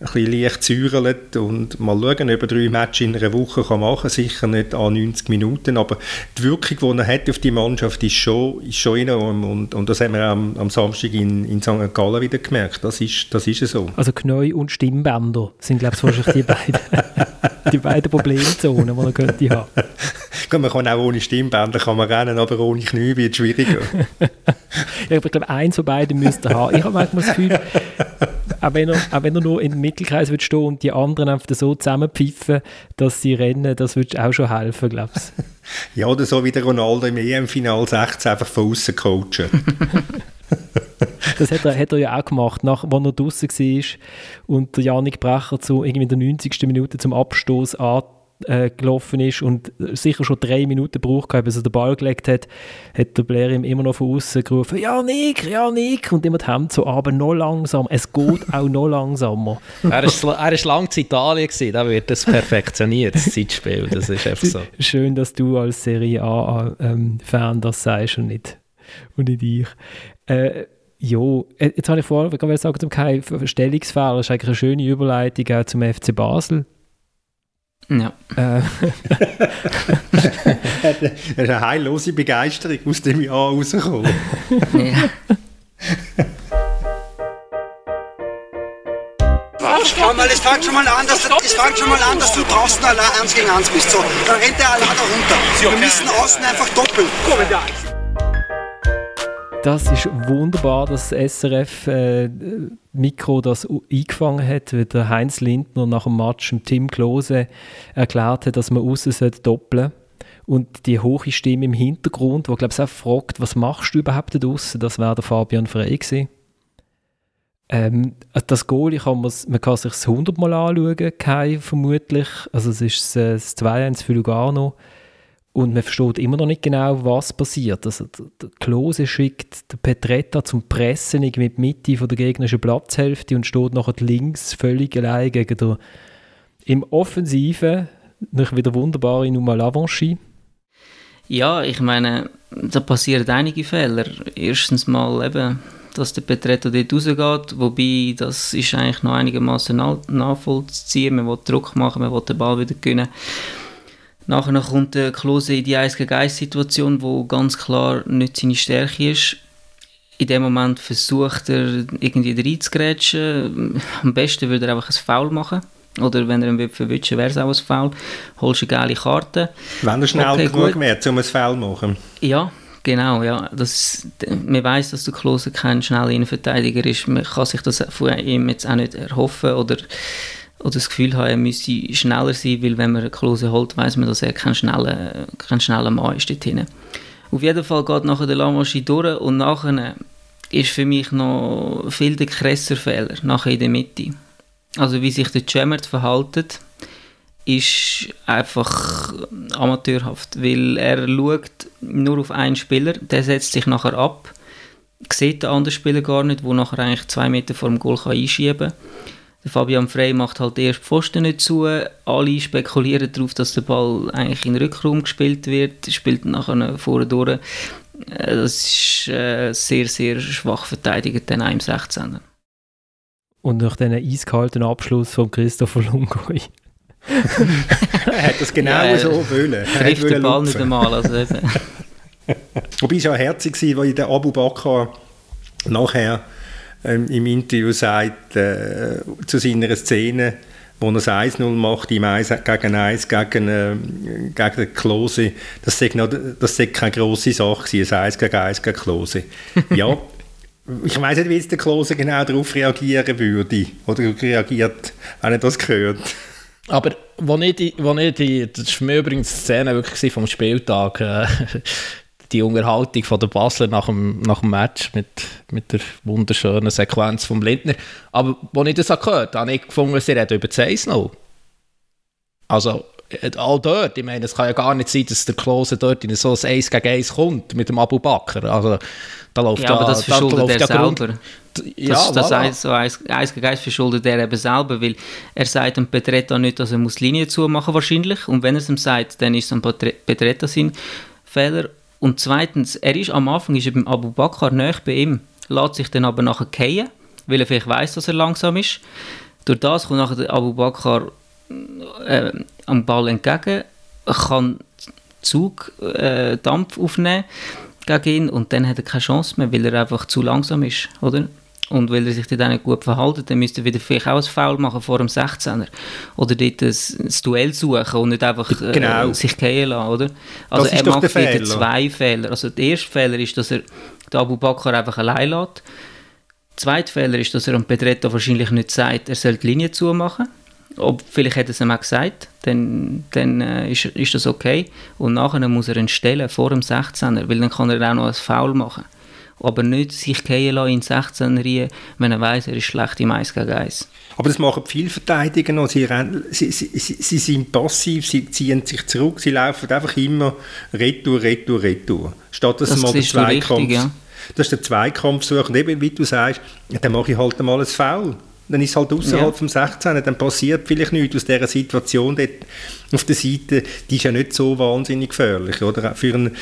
ein bisschen leicht säuerlet und mal schauen, ob er drei Matches in einer Woche kann machen kann. Sicher nicht an 90 Minuten, aber die Wirkung, die er hat auf die Mannschaft, ist schon, ist schon enorm und, und das haben wir am, am Samstag in, in St. Gallen wieder gemerkt. Das ist, das ist so. Also Knie und Stimmbänder sind, glaube ich, wahrscheinlich die beiden, die beiden Problemzonen, die man könnte haben. man kann auch ohne Stimmbänder kann man rennen, aber ohne Knie wird es schwieriger. ja, ich glaube, eins von beiden müsste haben. Ich habe manchmal das Gefühl, auch wenn, er, auch wenn er nur im Mittelkreis wird stehen und die anderen einfach so zusammenpfiffen, dass sie rennen, das würde auch schon helfen, glaube ich. Ja, oder so wie der Ronaldo im EM-Final 16 einfach von außen coachen. das hat er, hat er ja auch gemacht, nach, als er draußen war und der Janik Brecher zu, irgendwie in der 90. Minute zum Abstoß an äh, gelaufen ist und sicher schon drei Minuten braucht, bis er den Ball gelegt hat, hat der Blair ihm immer noch von außen gerufen, ja Nick, ja Nick, und immer die Hände so, aber noch langsam, es geht auch noch langsamer. er war er lange in Italien, gewesen, da wird das perfektioniert, das Zeitspiel, das ist einfach so. Schön, dass du als Serie A-Fan ähm, das sagst und nicht, und nicht ich. Äh, Jo, äh, jetzt habe ich vorher gesagt, zum Kai, Stellungsfehler ist eigentlich eine schöne Überleitung auch zum FC Basel. Ja. Äh. das ist eine heillose Begeisterung aus dem Jahr rausgekommen. ja. Schau mal, es fängt schon mal an, dass es fängt schon mal an, dass du draußen allein eins gegen eins bist. So, dann rennt der allein runter. Wir müssen außen einfach doppeln. Komm da. Das ist wunderbar, dass das SRF äh, das eingefangen hat, weil der Heinz Lindner nach dem Match dem Tim Klose erklärt hat, dass man außen doppeln und die hohe Stimme im Hintergrund, wo glaube ich auch fragt, was machst du überhaupt da draussen, das wäre der Fabian Frey gewesen. Ähm, das Goal, kann man kann sich 100 Mal anschauen, Kai, vermutlich. Also es ist das 2-1 für Lugano. Und man versteht immer noch nicht genau, was passiert. Also der Klose schickt den Petretta zum Pressen mit Mitte von der gegnerischen Platzhälfte und steht nachher links völlig allein gegen den im Offensiven noch wieder wunderbare Numa Lavanchi. Ja, ich meine, da passieren einige Fehler. Erstens mal eben, dass der Petretto dort rausgeht, wobei das ist eigentlich noch einigermaßen nachvollziehen. Man will Druck machen, man will den Ball wieder gewinnen. Nachher kommt der Klose in die 1 gegen 1 Situation, wo ganz klar nicht seine Stärke ist. In dem Moment versucht er irgendwie reinzugrätschen. Am besten würde er einfach ein Foul machen. Oder wenn er ihn verwischen wäre es auch ein Foul. Holst eine geile Karte. Wenn er schnell okay, genug wäre, um ein Foul zu machen. Ja, genau. Ja. Das, man weiß, dass der Klose kein schneller Innenverteidiger ist. Man kann sich das von ihm jetzt auch nicht erhoffen. Oder oder das Gefühl haben, er müsste schneller sein, weil wenn man Klose holt, weiß man, dass er kein schneller, kein schneller Mann ist dort hinten. Auf jeden Fall geht nachher der Lamaschi durch und nachher ist für mich noch viel der krasser Fehler, nachher in der Mitte. Also wie sich der Jammert verhaltet, ist einfach amateurhaft, weil er schaut nur auf einen Spieler, der setzt sich nachher ab, sieht den anderen Spieler gar nicht, wo nachher eigentlich zwei Meter vor dem Goal einschieben kann der Fabian Frey macht halt erst Pfosten nicht zu. Alle spekulieren darauf, dass der Ball eigentlich in den Rückraum gespielt wird. Spielt nachher vorne durch. Äh, das ist äh, sehr, sehr schwach verteidigt, dann im 16er. Und nach diesem eiskalten Abschluss von Christopher Lungoi. er hat das genau ja, so wollen. Trifft den Ball nicht einmal. Also Wobei es ja herzig war, weil der Abu Bakr nachher im Interview sagt, äh, zu seiner Szene, wo er das 1-0 macht, im 1 gegen 1 gegen, äh, gegen den Klose, das sei, noch, das sei keine grosse Sache gewesen, ein 1 gegen 1 gegen Klose. ja, ich weiß nicht, wie jetzt der Klose genau darauf reagieren würde, oder reagiert, wenn er das gehört. Aber wo ich die, wo ich die, das war mir übrigens die Szene wirklich vom Spieltag, äh, die Unterhaltung von der Basler nach dem, nach dem Match mit, mit der wunderschönen Sequenz vom Lindner. Aber als ich das gehört habe, habe ich gefunden, sie reden über 1-0. Also, äh, all dort, ich meine, es kann ja gar nicht sein, dass der Klose dort in so ein 1 gegen 1 kommt mit dem Abu Bakr. Also, da läuft ja, aber das verschuldet da er selber. Ja, das, das voilà. so 1, 1 gegen 1 verschuldet er eben selber, weil er sagt dem Petretta nicht, dass er muss Linie zumachen wahrscheinlich und wenn er es ihm sagt, dann ist es ein Petretta sein Fehler und zweitens, er ist am Anfang ist er beim Abu Bakr näher bei ihm, lässt sich dann aber nachher fallen, weil er vielleicht weiß, dass er langsam ist. Durch das kommt nachher der Abu Bakr äh, am Ball entgegen, kann Zug, äh, Dampf aufnehmen gegen ihn und dann hat er keine Chance mehr, weil er einfach zu langsam ist, oder? Und weil er sich dann nicht gut verhält, dann müsste er wieder vielleicht auch ein Foul machen vor dem 16er. Oder dort ein, ein Duell suchen und nicht einfach äh, genau. äh, sich gehen lassen, oder? Also er macht wieder Fehler. zwei Fehler. Also der erste Fehler ist, dass er den Abu Bakr einfach allein lässt. Der zweite Fehler ist, dass er am Pedretto wahrscheinlich nicht sagt, er soll die Linie zumachen. Ob, vielleicht hat er es ihm auch gesagt, dann, dann äh, ist, ist das okay. Und nachher muss er ihn stellen vor dem 16er, weil dann kann er auch noch ein Foul machen. Aber nicht sich gehen lassen in 16 Reihen, wenn er weiß, er ist schlecht im 1 gegen 1. Aber das machen viele Verteidiger noch. Sie, sie, sie, sie, sind passiv, sie ziehen sich zurück, sie laufen einfach immer retour, retour, retour. Statt dass das mal den Zweikampf... Richtig, ja. Das ist der Zweikampf suchen. Und eben, wie du sagst, dann mache ich halt mal ein Foul. Dann ist es halt außerhalb ja. vom 16. Dann passiert vielleicht nichts aus dieser Situation dort auf der Seite. Die ist ja nicht so wahnsinnig gefährlich. Oder? Für einen,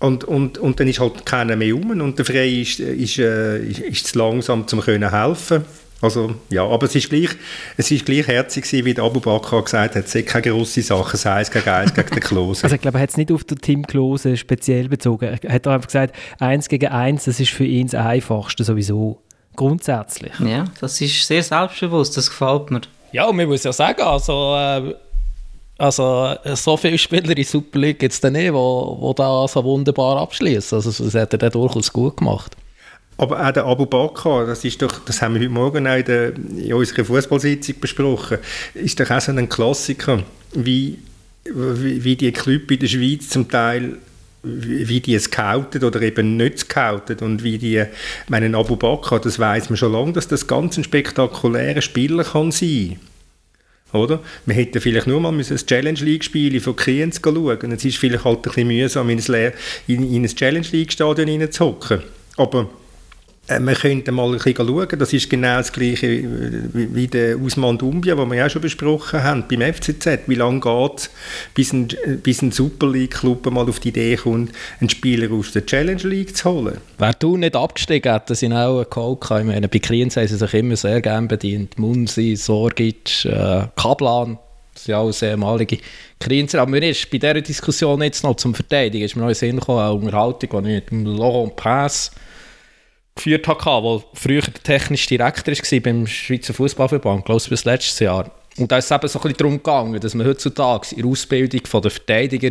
und, und, und dann ist halt keiner mehr um und der Frey ist, ist, äh, ist, ist zu langsam, um können helfen also, ja, aber es ist gleich, es ist gleich herzig gewesen, wie der Abu Bakr gesagt hat, es ist keine grosse Sache, es eins gegen eins gegen den Klose. Also ich glaube, er hat es nicht auf den Team Klose speziell bezogen. Er hat einfach gesagt, eins gegen eins, das ist für ihn das Einfachste sowieso. Grundsätzlich. Ja, das ist sehr selbstbewusst, das gefällt mir. Ja, und man muss ja sagen, also... Äh also so viele Spieler in Super League gibt es dann nicht, die da so wunderbar abschließen. Also das hat er dann durchaus gut gemacht. Aber auch der Abu Bakr, das, ist doch, das haben wir heute Morgen auch in, der, in unserer Fußballsitzung besprochen, ist doch auch so ein Klassiker, wie, wie, wie die Clubs in der Schweiz zum Teil wie die es scouten oder eben nicht scouten und wie die, meinen Abu Bakr, das weiß man schon lange, dass das ganz ein spektakulärer Spieler kann sein oder? Wir hätten vielleicht nur mal ein Challenge League-Spiel von Kriens schauen. Es ist vielleicht halt ein bisschen mühsam, in ein, in, in ein Challenge League-Stadion reinzuhocken. Aber wir könnten mal ein bisschen schauen, das ist genau das gleiche äh, wie der Usman Dumbia, den wir ja schon besprochen haben, beim FCZ. Wie lange geht es, bis ein, bis ein Super League-Club mal auf die Idee kommt, einen Spieler aus der Challenge League zu holen? Wer du nicht abgestiegen hat, das sind auch geholt. Ich meine, bei Klienten haben sie sich immer sehr gerne bedient. Munsi, Sorgic, äh, Kablan, das sind alles ehemalige Klienten. Aber mir ist bei dieser Diskussion jetzt noch zum Verteidigen, ist mir noch in Sinn gekommen, eine Unterhaltung, die ich mit Laurent Pass geführt hatte, der früher der technische Direktor war beim Schweizer Fußballverband, glaube ich, bis letztes Jahr. Und da ist es eben so ein bisschen darum gegangen, dass man heutzutage in der Ausbildung der Verteidiger,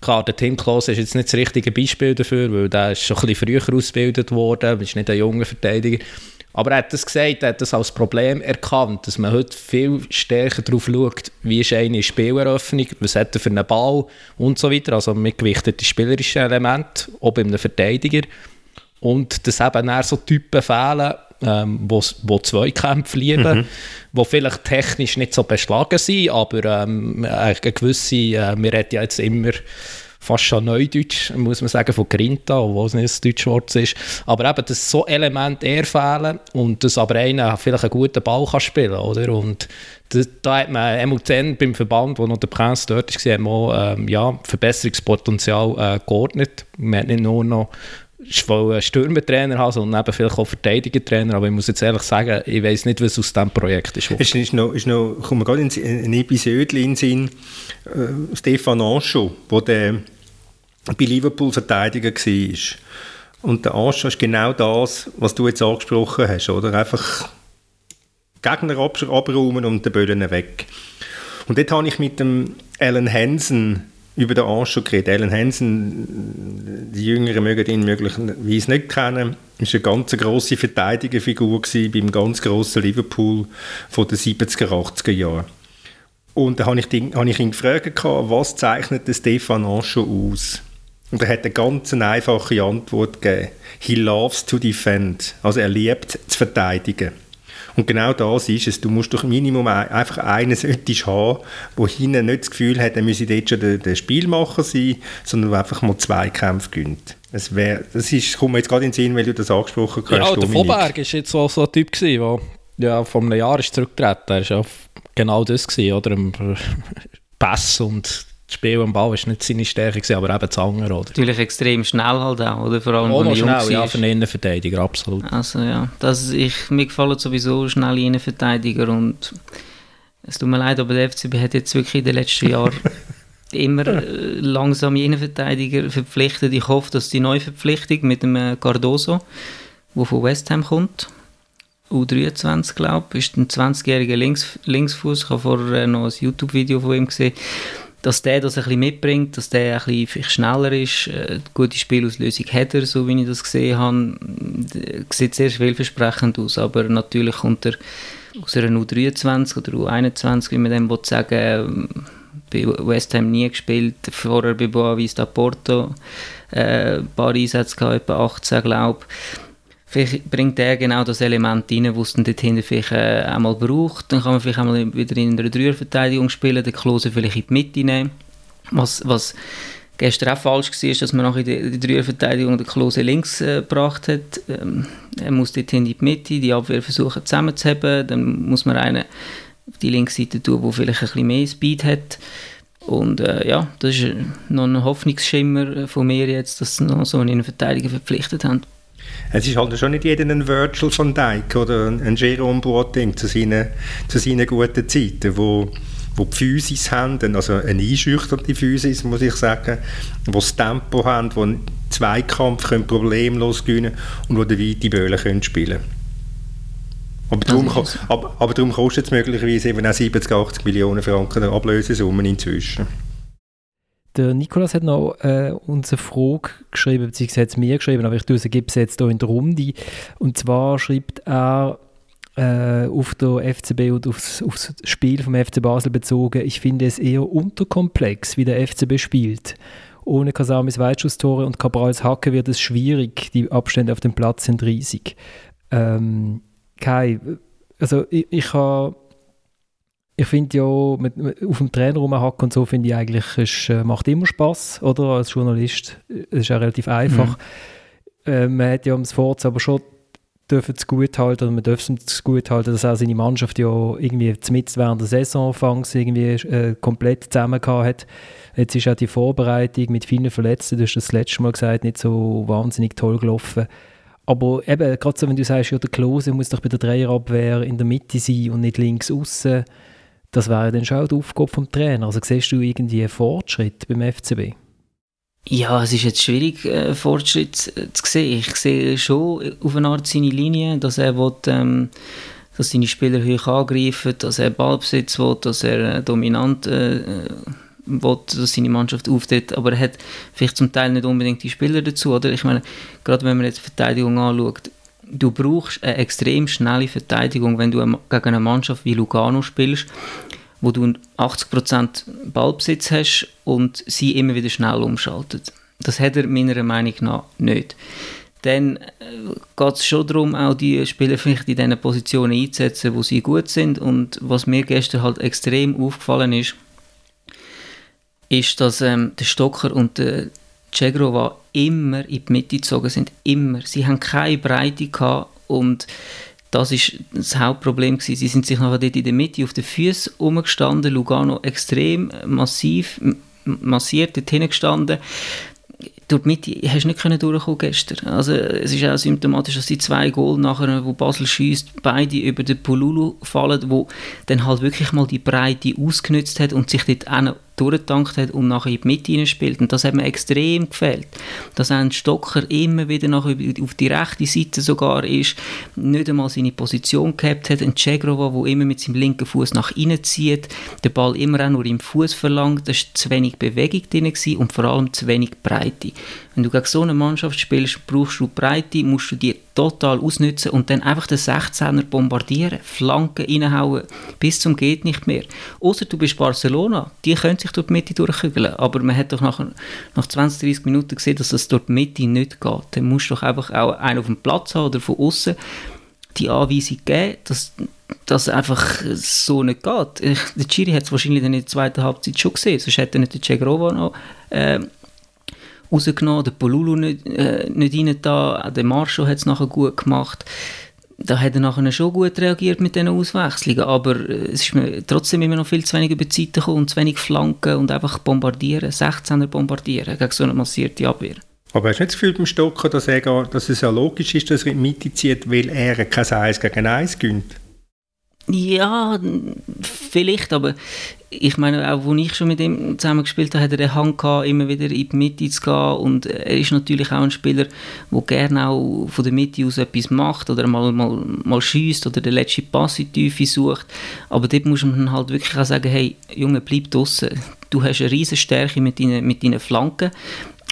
klar, der Tim Klose ist jetzt nicht das richtige Beispiel dafür, weil der ist schon ein bisschen früher ausgebildet worden, ist nicht ein junger Verteidiger. Aber er hat das gesagt, er hat das als Problem erkannt, dass man heute viel stärker darauf schaut, wie ist eine Spieleröffnung, was hat er für einen Ball und so weiter. Also mit gewichteten spielerischen Elementen, auch bei einem Verteidiger. Und dass eben dann so Typen fehlen, ähm, wo, wo Zweikämpfe lieben, mhm. wo vielleicht technisch nicht so beschlagen sind, aber ähm, eine gewisse, äh, wir reden ja jetzt immer fast schon Neudeutsch, muss man sagen, von Grinta, obwohl es nicht das deutsche Wort ist. Aber eben, dass so Elemente eher fehlen und dass aber einer vielleicht einen guten Ball kann spielen kann, oder? Und da, da hat man MUZN beim Verband, wo noch der Prinz dort war, auch, ähm, ja, Verbesserungspotenzial äh, geordnet. Man hat nicht nur noch ich wollte Stürmertrainer haben, sondern eben vielleicht auch Verteidigertrainer. Aber ich muss jetzt ehrlich sagen, ich weiß nicht, was aus diesem Projekt ist. Es ist noch, ist noch, kommt mir gerade in eine Episode in den Sinn, äh, Stefan Anschau, der bei Liverpool Verteidiger war. Und der Anschau ist genau das, was du jetzt angesprochen hast, oder? Einfach Gegner abräumen und den Böllen weg. Und dort habe ich mit dem Alan Hansen über den Arsch schon geredet. Alan Hansen, die Jüngeren mögen ihn möglicherweise nicht kennen, ist eine ganz grosse Verteidigerfigur beim ganz grossen Liverpool von den 70er, 80er Jahren. Und da habe ich, habe ich ihn gefragt, was zeichnet den Stefan Ancho aus? Und er hat eine ganz einfache Antwort gegeben. He loves to defend. Also er liebt zu verteidigen. Und genau das ist es. Du musst doch Minimum einfach einen solltest haben, der hinten nicht das Gefühl hat, er müsse dort schon der, der Spielmacher sein, sondern der einfach mal zwei Kämpfe gönnt. Das, wär, das ist, kommt mir jetzt gerade in den Sinn, weil du das angesprochen hast. Ja, der Voberg war jetzt so, so ein Typ, der ja, vor einem Jahr ist zurückgetreten Er war ja genau das, gewesen, oder? Pass und das Spiel am Ball war nicht seine Stärke, gewesen, aber eben das andere. Oder? Natürlich extrem schnell halt auch, oder? Vor allem, oh, noch schnell, ja, für einen Innenverteidiger, absolut. Also ja, das, ich, mir gefallen sowieso schnelle Innenverteidiger und es tut mir leid, aber der FCB hat jetzt wirklich in den letzten Jahren immer äh, langsam Innenverteidiger verpflichtet. Ich hoffe, dass die neue Verpflichtung mit dem äh, Cardoso, der von West Ham kommt, U23, glaube ich, ist ein 20-jähriger Links, Linksfuß. Ich habe vorher noch ein YouTube-Video von ihm gesehen dass der das ein bisschen mitbringt, dass der ein bisschen schneller ist, äh, gute Spielauslösung hat er, so wie ich das gesehen habe, sieht sehr vielversprechend aus, aber natürlich kommt er aus einer U23 oder U21, wie man dem sagen bei West Ham nie gespielt, vorher bei Boavista Porto äh, ein paar Einsätze gehabt, etwa 18, glaube ich. Vielleicht bringt er genau das Element rein, das es dann dort hinten vielleicht äh, einmal braucht. Dann kann man vielleicht einmal wieder in einer Dreierverteidigung spielen, den Klose vielleicht in die Mitte nehmen. Was, was gestern auch falsch war, ist, dass man nachher in die Dreierverteidigung den Klose links äh, gebracht hat. Ähm, er muss dort hinten in die Mitte, die Abwehr versuchen zusammenzuheben. Dann muss man einen auf die linke Seite tun, der vielleicht ein bisschen mehr Speed hat. Und äh, ja, das ist noch ein Hoffnungsschimmer von mir jetzt, dass sie noch so einen Verteidiger verpflichtet haben. Es ist halt schon nicht jeder ein Virtual von Dijk oder ein Jerome Boateng zu seinen, zu seinen guten Zeiten, wo, wo die Physis haben, also eine einschüchternde Physis, muss ich sagen, wo das Tempo haben, wo Zweikampf können problemlos gewinnen und wo der weite Böhle können spielen aber darum, aber, aber darum kostet es möglicherweise eben auch 70, 80 Millionen Franken Ablösesummen inzwischen. Der Nikolas hat noch äh, uns eine Frage geschrieben, beziehungsweise mir geschrieben, aber ich tue es jetzt hier in der Runde. Und zwar schreibt er äh, auf der FCB und aufs, aufs Spiel vom FC Basel bezogen, ich finde es eher unterkomplex, wie der FCB spielt. Ohne Kasamis Weitschusstore und Cabrals Hacke wird es schwierig, die Abstände auf dem Platz sind riesig. Ähm, Kai, also ich, ich habe ich finde ja, mit, mit, auf dem Trainer rumhacken und so, finde ich eigentlich, es äh, macht immer Spaß oder? Als Journalist. Es ist ja relativ einfach. Mhm. Äh, man hat ja ums Forza aber schon dürfen es gut halten oder man dürfen es gut halten, dass auch seine Mannschaft ja irgendwie mit während der Saisonanfangs irgendwie äh, komplett zusammen hat. Jetzt ist auch die Vorbereitung mit vielen Verletzten, du hast das letzte Mal gesagt, nicht so wahnsinnig toll gelaufen. Aber eben, gerade so, wenn du sagst, ja, der Klose muss doch bei der Dreierabwehr in der Mitte sein und nicht links außen das wäre dann schon auch die Aufgabe vom Trainer. Also siehst du irgendwie einen Fortschritt beim FCB? Ja, es ist jetzt schwierig, äh, Fortschritt zu sehen. Ich sehe schon auf eine Art seine Linie, dass er will, ähm, dass seine Spieler hoch angreifen, dass er Ballbesitz will, dass er äh, dominant äh, will, dass seine Mannschaft auftritt, aber er hat vielleicht zum Teil nicht unbedingt die Spieler dazu, oder? Ich meine, gerade wenn man jetzt die Verteidigung anschaut, du brauchst eine extrem schnelle Verteidigung, wenn du gegen eine Mannschaft wie Lugano spielst, wo du 80% Ballbesitz hast und sie immer wieder schnell umschaltet. Das hat er meiner Meinung nach nicht. Dann äh, geht es schon darum, auch die Spieler vielleicht in diesen Positionen einzusetzen, wo sie gut sind. Und was mir gestern halt extrem aufgefallen ist, ist, dass ähm, der Stocker und der Cegrova immer in die Mitte gezogen sind, immer. Sie haben keine Breite gehabt und das ist das Hauptproblem gewesen. Sie sind sich nachher dort in der Mitte auf den Füßen umgestanden, Lugano extrem massiv massiert dort hingestanden durch die Mitte hast du nicht können durchkommen gestern. Also es ist auch symptomatisch, dass die zwei Goal nachher, wo Basel schießt, beide über den Pululu fallen, wo dann halt wirklich mal die Breite ausgenutzt hat und sich dort durchgetankt hat und nachher in die Mitte hineinspielt. Und das hat mir extrem gefällt. Dass ein Stocker immer wieder nachher auf die rechte Seite sogar ist, nicht einmal seine Position gehabt hat. Ein Cegrova, der immer mit seinem linken Fuß nach innen zieht, den Ball immer auch nur im Fuß verlangt. Da war zu wenig Bewegung drin und vor allem zu wenig Breite. Wenn du gegen so eine Mannschaft spielst, brauchst du Breite, musst du die total ausnutzen und dann einfach den 16er bombardieren, Flanken reinhauen, bis zum geht nicht mehr. Außer du bist Barcelona, die können sich durch die Mitte durchkügeln, aber man hat doch nach, nach 20, 30 Minuten gesehen, dass das durch die Mitte nicht geht. Dann musst du doch einfach auch einen auf dem Platz haben oder von außen die Anweisung geben, dass das einfach so nicht geht. Der Chiri hat es wahrscheinlich in der zweiten Halbzeit schon gesehen, sonst hätte er nicht den Cegrova noch äh, rausgenommen, der Polulu nicht, äh, nicht rein da, der Marshall hat es nachher gut gemacht. Da hat er nachher schon gut reagiert mit diesen Auswechslungen, aber äh, es ist mir trotzdem immer noch viel zu wenig über die Seite gekommen und zu wenig Flanken und einfach bombardieren, 16er bombardieren gegen so eine massierte Abwehr. Aber hast du nicht das Gefühl beim Stocker, dass, er, dass es ja logisch ist, dass er in die Mitte zieht, weil er kein 1 gegen 1 gönnt? Ja, vielleicht, aber ich meine, auch als ich schon mit ihm zusammen gespielt habe, hat er den Hang gehabt, immer wieder in die Mitte zu gehen. Und er ist natürlich auch ein Spieler, der gerne auch von der Mitte aus etwas macht oder mal, mal, mal schießt oder den letzten Pass in die Tiefe sucht, aber dort muss man halt wirklich auch sagen, hey, Junge, bleib draußen. Du hast eine riesige Stärke mit deinen, mit deinen Flanken,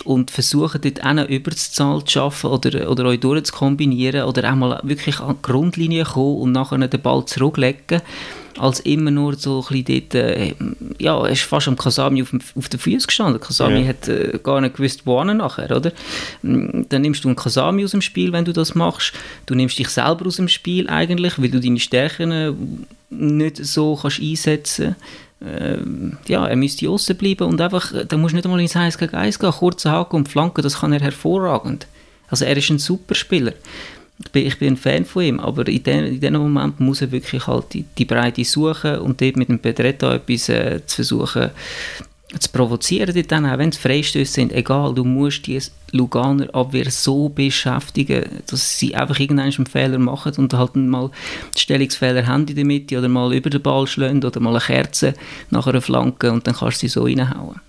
und versucht dort einen über zu schaffen oder, oder euch durchzukombinieren oder auch mal wirklich an die Grundlinie kommen und nachher den Ball zurücklegen als immer nur so ein bisschen dort, äh, ja, er ist fast am Kasami auf, auf den Füßen gestanden. Kasami ja. hat äh, gar nicht gewusst, wo nachher, oder? Mm, dann nimmst du einen Kasami aus dem Spiel, wenn du das machst. Du nimmst dich selber aus dem Spiel eigentlich, weil du deine Stärken äh, nicht so kannst einsetzen ähm, ja, er müsste außen bleiben und einfach, da musst nicht einmal ins 1 gegen 1 gehen, kurze Haken und Flanken, das kann er hervorragend. Also er ist ein super Spieler ich bin, ich bin ein Fan von ihm, aber in diesem Moment muss er wirklich halt die, die Breite suchen und dort mit dem Pedretto etwas äh, zu versuchen zu provozieren, dort dann, auch wenn es Freistöße sind, egal, du musst die Luganer Abwehr so beschäftigen, dass sie einfach irgendeinen Fehler machen und halt mal Stellungsfehler haben in der Mitte oder mal über den Ball schlagen oder mal eine Kerze nach einer Flanke und dann kannst du sie so reinhauen.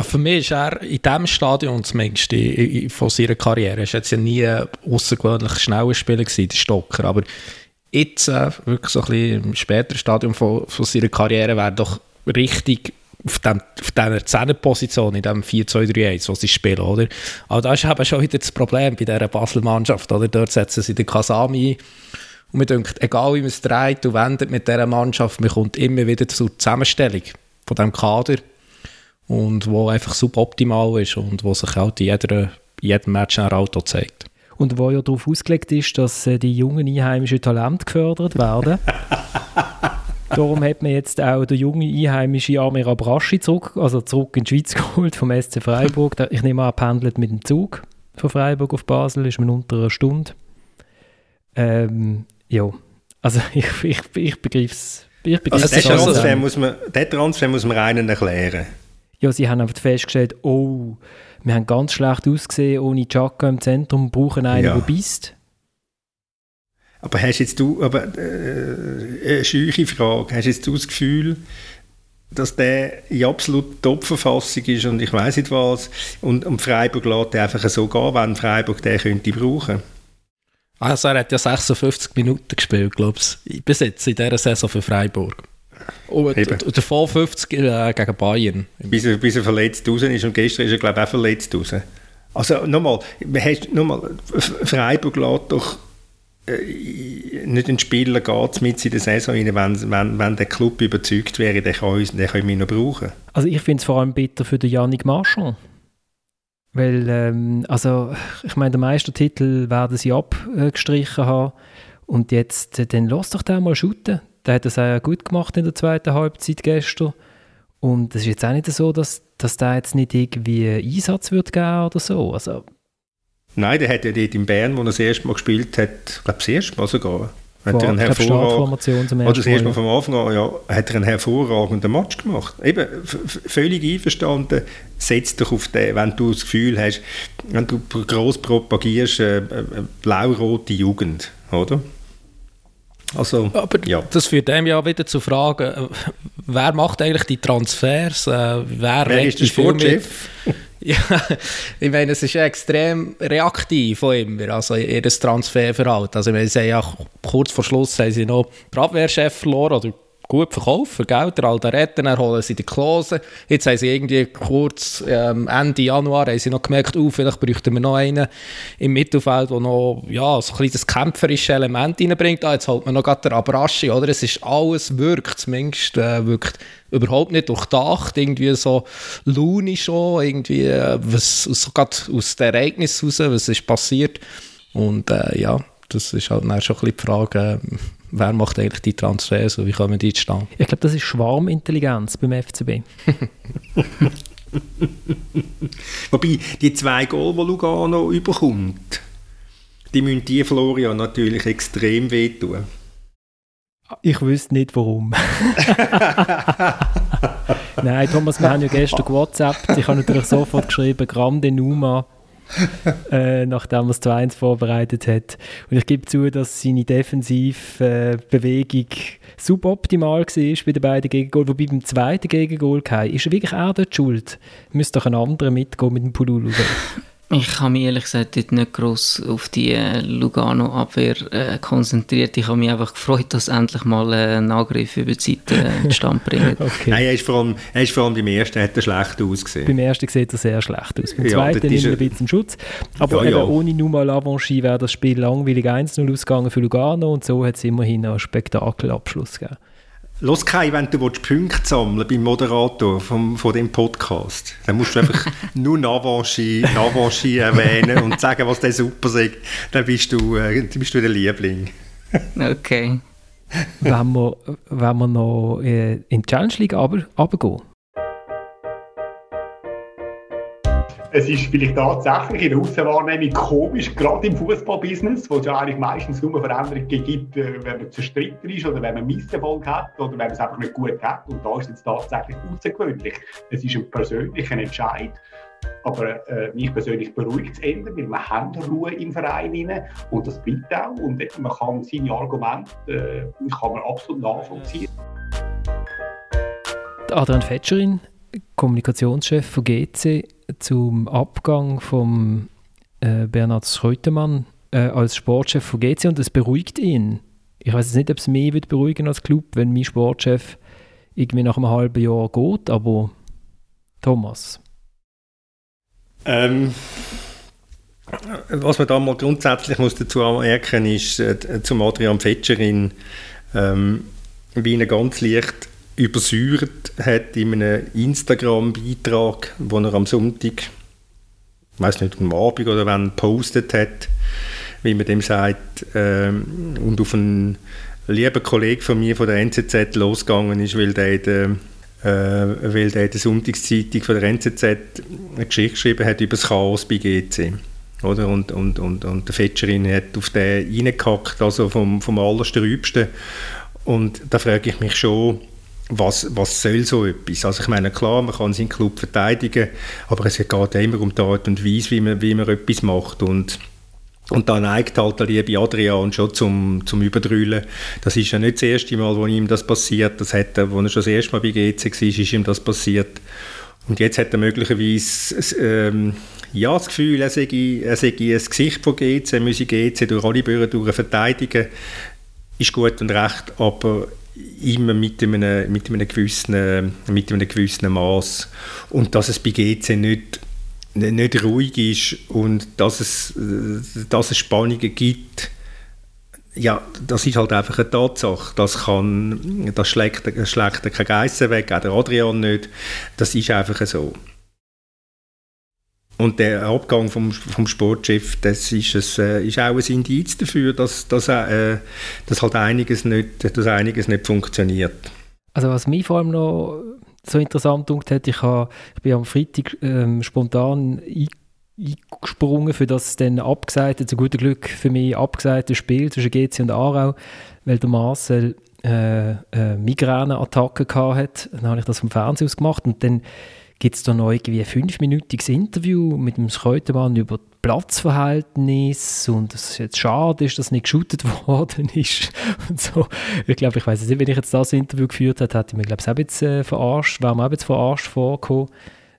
Für mich ist er in diesem Stadion zumindest in, von seiner Karriere, er war jetzt ja nie ein außergewöhnlich schneller Spieler gewesen, der Stocker, aber jetzt, äh, wirklich so ein bisschen im späteren Stadium von, von seiner Karriere, wäre doch richtig auf, dem, auf dieser Zehnerposition, in dem 4-2-3-1, wo sie spielen, oder? Aber da ist eben schon wieder das Problem bei dieser Basel-Mannschaft, oder? Dort setzen sie den Kasami ein und man denkt, egal wie man es dreht und wendet mit dieser Mannschaft, man kommt immer wieder zur Zusammenstellung von diesem Kader und wo einfach suboptimal ist und wo sich halt in, jeder, in jedem Match ein Auto zeigt. Und wo ja darauf ausgelegt ist, dass äh, die jungen einheimischen Talente gefördert werden. Darum hat man jetzt auch den jungen einheimischen Amir Abraschi zurück, also zurück in die Schweiz geholt vom SC Freiburg. Ich nehme an, er pendelt mit dem Zug von Freiburg auf Basel, ist man unter einer Stunde. Ähm, ja, also ich, ich, ich begreife es. Also den Transfer, muss man, den Transfer muss man einen erklären ja, sie haben einfach festgestellt, oh, wir haben ganz schlecht ausgesehen ohne Chaka im Zentrum, brauchen einen, ja. der beißt. Aber hast jetzt du, aber äh, eine scheuche Frage, hast jetzt du das Gefühl, dass der in absolut Top-Verfassung ist und ich weiß nicht was und, und Freiburg lässt einfach so gehen, wenn Freiburg den könnte brauchen? Also er hat ja 56 Minuten gespielt, glaube ich, bis jetzt in dieser Saison für Freiburg. Und, und davor 50 äh, gegen Bayern. Bis er, bis er verletzt raus ist und gestern ist er glaube ich auch verletzt raus. Also nochmal, nochmal Freiburg lässt doch nicht ein Spieler geht mit in der Saison wenn, wenn, wenn der Club überzeugt wäre, der kann, uns, der kann ihn noch brauchen. Also ich finde es vor allem bitter für den Yannick Marchand. Weil, ähm, also, ich meine, den Meistertitel werden sie abgestrichen haben. Und jetzt, äh, dann lass doch den mal shooten. Der hat das auch gut gemacht in der zweiten Halbzeit gestern. Und es ist jetzt auch nicht so, dass, dass der jetzt nicht irgendwie Einsatz wird geben oder so. Also, Nein, der hat ja dort in Bern, wo er das erste Mal gespielt hat, ich glaube das erste Mal sogar, hat er einen hervorragenden, oder das erste Mal vom Anfang an, ja, hat er einen hervorragenden Match gemacht. Eben, völlig einverstanden, setz dich auf den, wenn du das Gefühl hast, wenn du gross propagierst, äh, äh, blau-rote Jugend, oder? Also, Aber ja. das führt dem ja wieder zu Fragen, äh, wer macht eigentlich die Transfers? Äh, wer, wer ist der Sportchef? ja, ich meine, es ist extrem reaktiv von immer, also ihr Transferverhalten. Also ich meine, sie ja kurz vor Schluss haben sie noch den Abwehrchef verloren, oder gut verkaufen, gell? Der Aldaretten, dann holen sie die Klose. Jetzt haben sie irgendwie kurz ähm, Ende Januar haben sie noch gemerkt, oh, vielleicht bräuchten wir noch einen im Mittelfeld, der noch ja, so ein kleines kämpferisches Element reinbringt. Ah, jetzt holt man noch gerade der Abraschi, oder? Es ist alles wirkt, zumindest äh, wirkt überhaupt nicht durchdacht, irgendwie so launisch schon, irgendwie, äh, was so gerade aus dem Ereignis raus, was ist passiert. Und äh, ja, das ist halt dann schon ein bisschen die Frage, wer macht eigentlich die Transfers und wie kommen die zustande? Ich glaube, das ist Schwarmintelligenz beim FCB. Wobei, die zwei Goal, die Lugano überkommt, die müssen die Florian natürlich extrem wehtun. Ich wüsste nicht, warum. Nein, Thomas, wir haben ja gestern WhatsApp. Ich habe natürlich sofort geschrieben, Grande Numa äh, nachdem er das 2-1 vorbereitet hat. Und ich gebe zu, dass seine Defensivbewegung äh, suboptimal war bei den beiden Gegengoal. Wobei beim zweiten Gegengol ist er wirklich auch dort schuld. Müsste doch ein anderer mitgehen mit dem Pululu. Ich habe mich ehrlich gesagt dort nicht gross auf die äh, Lugano-Abwehr äh, konzentriert. Ich habe mich einfach gefreut, dass endlich mal äh, ein Angriff über die Seite äh, Stand bringt. okay. Nein, er ist, vor allem, er ist vor allem beim ersten hat er schlecht ausgesehen. Beim ersten sieht er sehr schlecht aus. Beim ja, zweiten nimmt er ein bisschen Schutz. Aber ja, ja. ohne Numa Lavanchi wäre das Spiel langweilig 1-0 ausgegangen für Lugano und so hat es immerhin einen Spektakelabschluss gegeben. Los Kai, wenn du Punkte sammeln beim Moderator vom, von dem Podcast, dann musst du einfach nur Navanchi, Navanchi erwähnen und sagen, was der super sagt. Dann bist du, äh, bist du der Liebling. okay. wenn, wir, wenn wir noch äh, in die Challenge League runtergehen, es ist vielleicht tatsächlich in der Außenwahrnehmung komisch, gerade im Fußballbusiness, wo es ja eigentlich meistens nur Veränderungen gibt, äh, wenn man zerstritten ist oder wenn man Misserfolg hat oder wenn man es einfach nicht gut hat. Und da ist es tatsächlich außergewöhnlich. Es ist ein persönlicher Entscheid. Aber äh, mich persönlich beruhigt es eher, weil wir haben Ruhe im Verein rein und das bleibt auch. Und man kann seine Argumente äh, kann man absolut nachvollziehen. Adrian Fetscherin, Kommunikationschef von GC, zum Abgang von äh, Bernhard Schreutemann äh, als Sportchef von GC und es beruhigt ihn. Ich weiß nicht, ob es mich wird beruhigen als Club, wenn mein Sportchef irgendwie nach einem halben Jahr geht, aber Thomas. Ähm, was man da mal grundsätzlich muss dazu merken ist, äh, zum Adrian Fetscherin, ähm, wie er ganz leicht übersäuert hat in einem Instagram-Beitrag, wo er am Sonntag, ich weiß nicht, am Abend oder wann, gepostet hat, wie man dem sagt, ähm, und auf einen lieben Kollegen von mir von der NZZ losgegangen ist, weil der der, äh, weil der in der Sonntagszeitung von der NZZ eine Geschichte geschrieben hat über das Chaos bei GC. Oder? Und, und, und, und der Fetscherin hat auf den reingehackt, also vom, vom Allerstrübsten. Und da frage ich mich schon, was, was soll so etwas? Also ich meine, klar, man kann seinen Club verteidigen, aber es geht immer um die Art und Weise, wie man, wie man etwas macht und und da neigt halt der liebe Adrian schon zum, zum Überdrüllen. Das ist ja nicht das erste Mal, wo ihm das passiert. Das hat er, wo er schon das erste Mal bei GC war, ist ihm das passiert. Und jetzt hat er möglicherweise ähm, ja, das Gefühl, er sei, er sei ein Gesicht von GC, er müsse GC durch alle Bürger durch verteidigen. Ist gut und recht, aber immer mit einem, mit einem gewissen, mit einem gewissen Maß und dass es bei GC nicht, nicht ruhig ist und dass es, dass es Spannungen gibt, ja, das ist halt einfach eine Tatsache. Das, kann, das schlägt, schlägt kein Geissen weg, auch der Adrian nicht. Das ist einfach so. Und der Abgang vom, vom Sportchef, das ist, es, äh, ist auch ein Indiz dafür, dass, dass, äh, dass halt einiges nicht, dass einiges nicht funktioniert. Also was mich vor allem noch so interessant hat, ich, habe, ich bin am Freitag ähm, spontan eingesprungen für das dann abgesagte, zu gutem Glück für mich abgesagte Spiel zwischen GC und Aarau, weil der Marcel äh, äh, hatte. Dann habe ich das vom Fernsehen aus gemacht und dann gibt es da noch irgendwie ein fünfminütiges Interview mit dem Schreutemann über Platzverhältnis und dass es jetzt schade ist, dass nicht geshootet worden ist und so. Ich glaube, ich weiß nicht, wenn ich jetzt das Interview geführt hätte, hätte ich mir glaube ich auch jetzt äh, verarscht, wäre mir auch jetzt verarscht vorgekommen.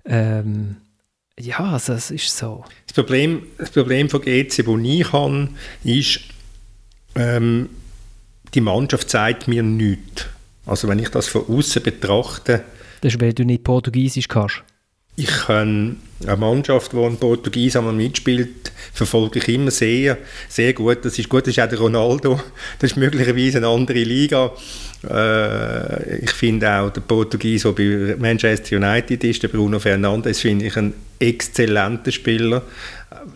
Ähm, ja, also es ist so. Das Problem, das Problem von GC, das ich habe, ist, ähm, die Mannschaft zeigt mir nichts. Also wenn ich das von außen betrachte, das ist, weil du nicht Portugiesisch kannst. Ich kann eine Mannschaft, die ein Portugies einmal mitspielt, verfolge ich immer sehr, sehr gut. Das ist gut, das ist auch der Ronaldo. Das ist möglicherweise eine andere Liga. Äh, ich finde auch der Portugies, der bei Manchester United ist, der Bruno Fernandes, finde ich einen exzellenten Spieler.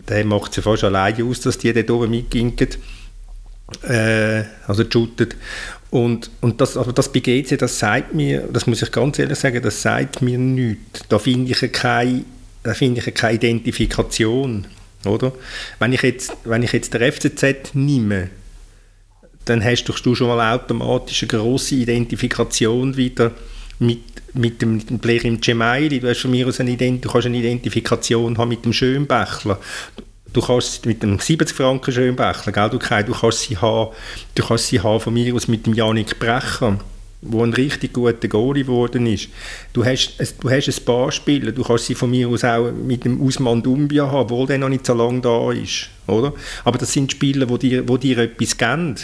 Der macht es fast alleine aus, dass die dort oben mitginken. Äh, also shootet. Und, und das, aber das bei GC, das sagt mir, das muss ich ganz ehrlich sagen, das sagt mir nichts. Da finde ich keine, da finde ich keine Identifikation, oder? Wenn ich jetzt, wenn ich jetzt der FCZ nehme, dann hast du schon mal automatisch eine grosse Identifikation wieder mit, mit dem, mit dem Player im Gemaili. Du hast von mir aus eine, Ident du kannst eine Identifikation haben mit dem Schönbächler du kannst mit dem 70 Franken Schönbächler, gell, du, du kannst sie haben, du kannst sie haben von mir aus mit dem Janik Brecher. wo ein richtig guter Goalie geworden ist. Du hast, du hast ein paar Spieler, du kannst sie von mir aus auch mit dem Usman Dumbia haben, obwohl der noch nicht so lange da ist, oder? Aber das sind Spieler, die dir, wo dir etwas geben.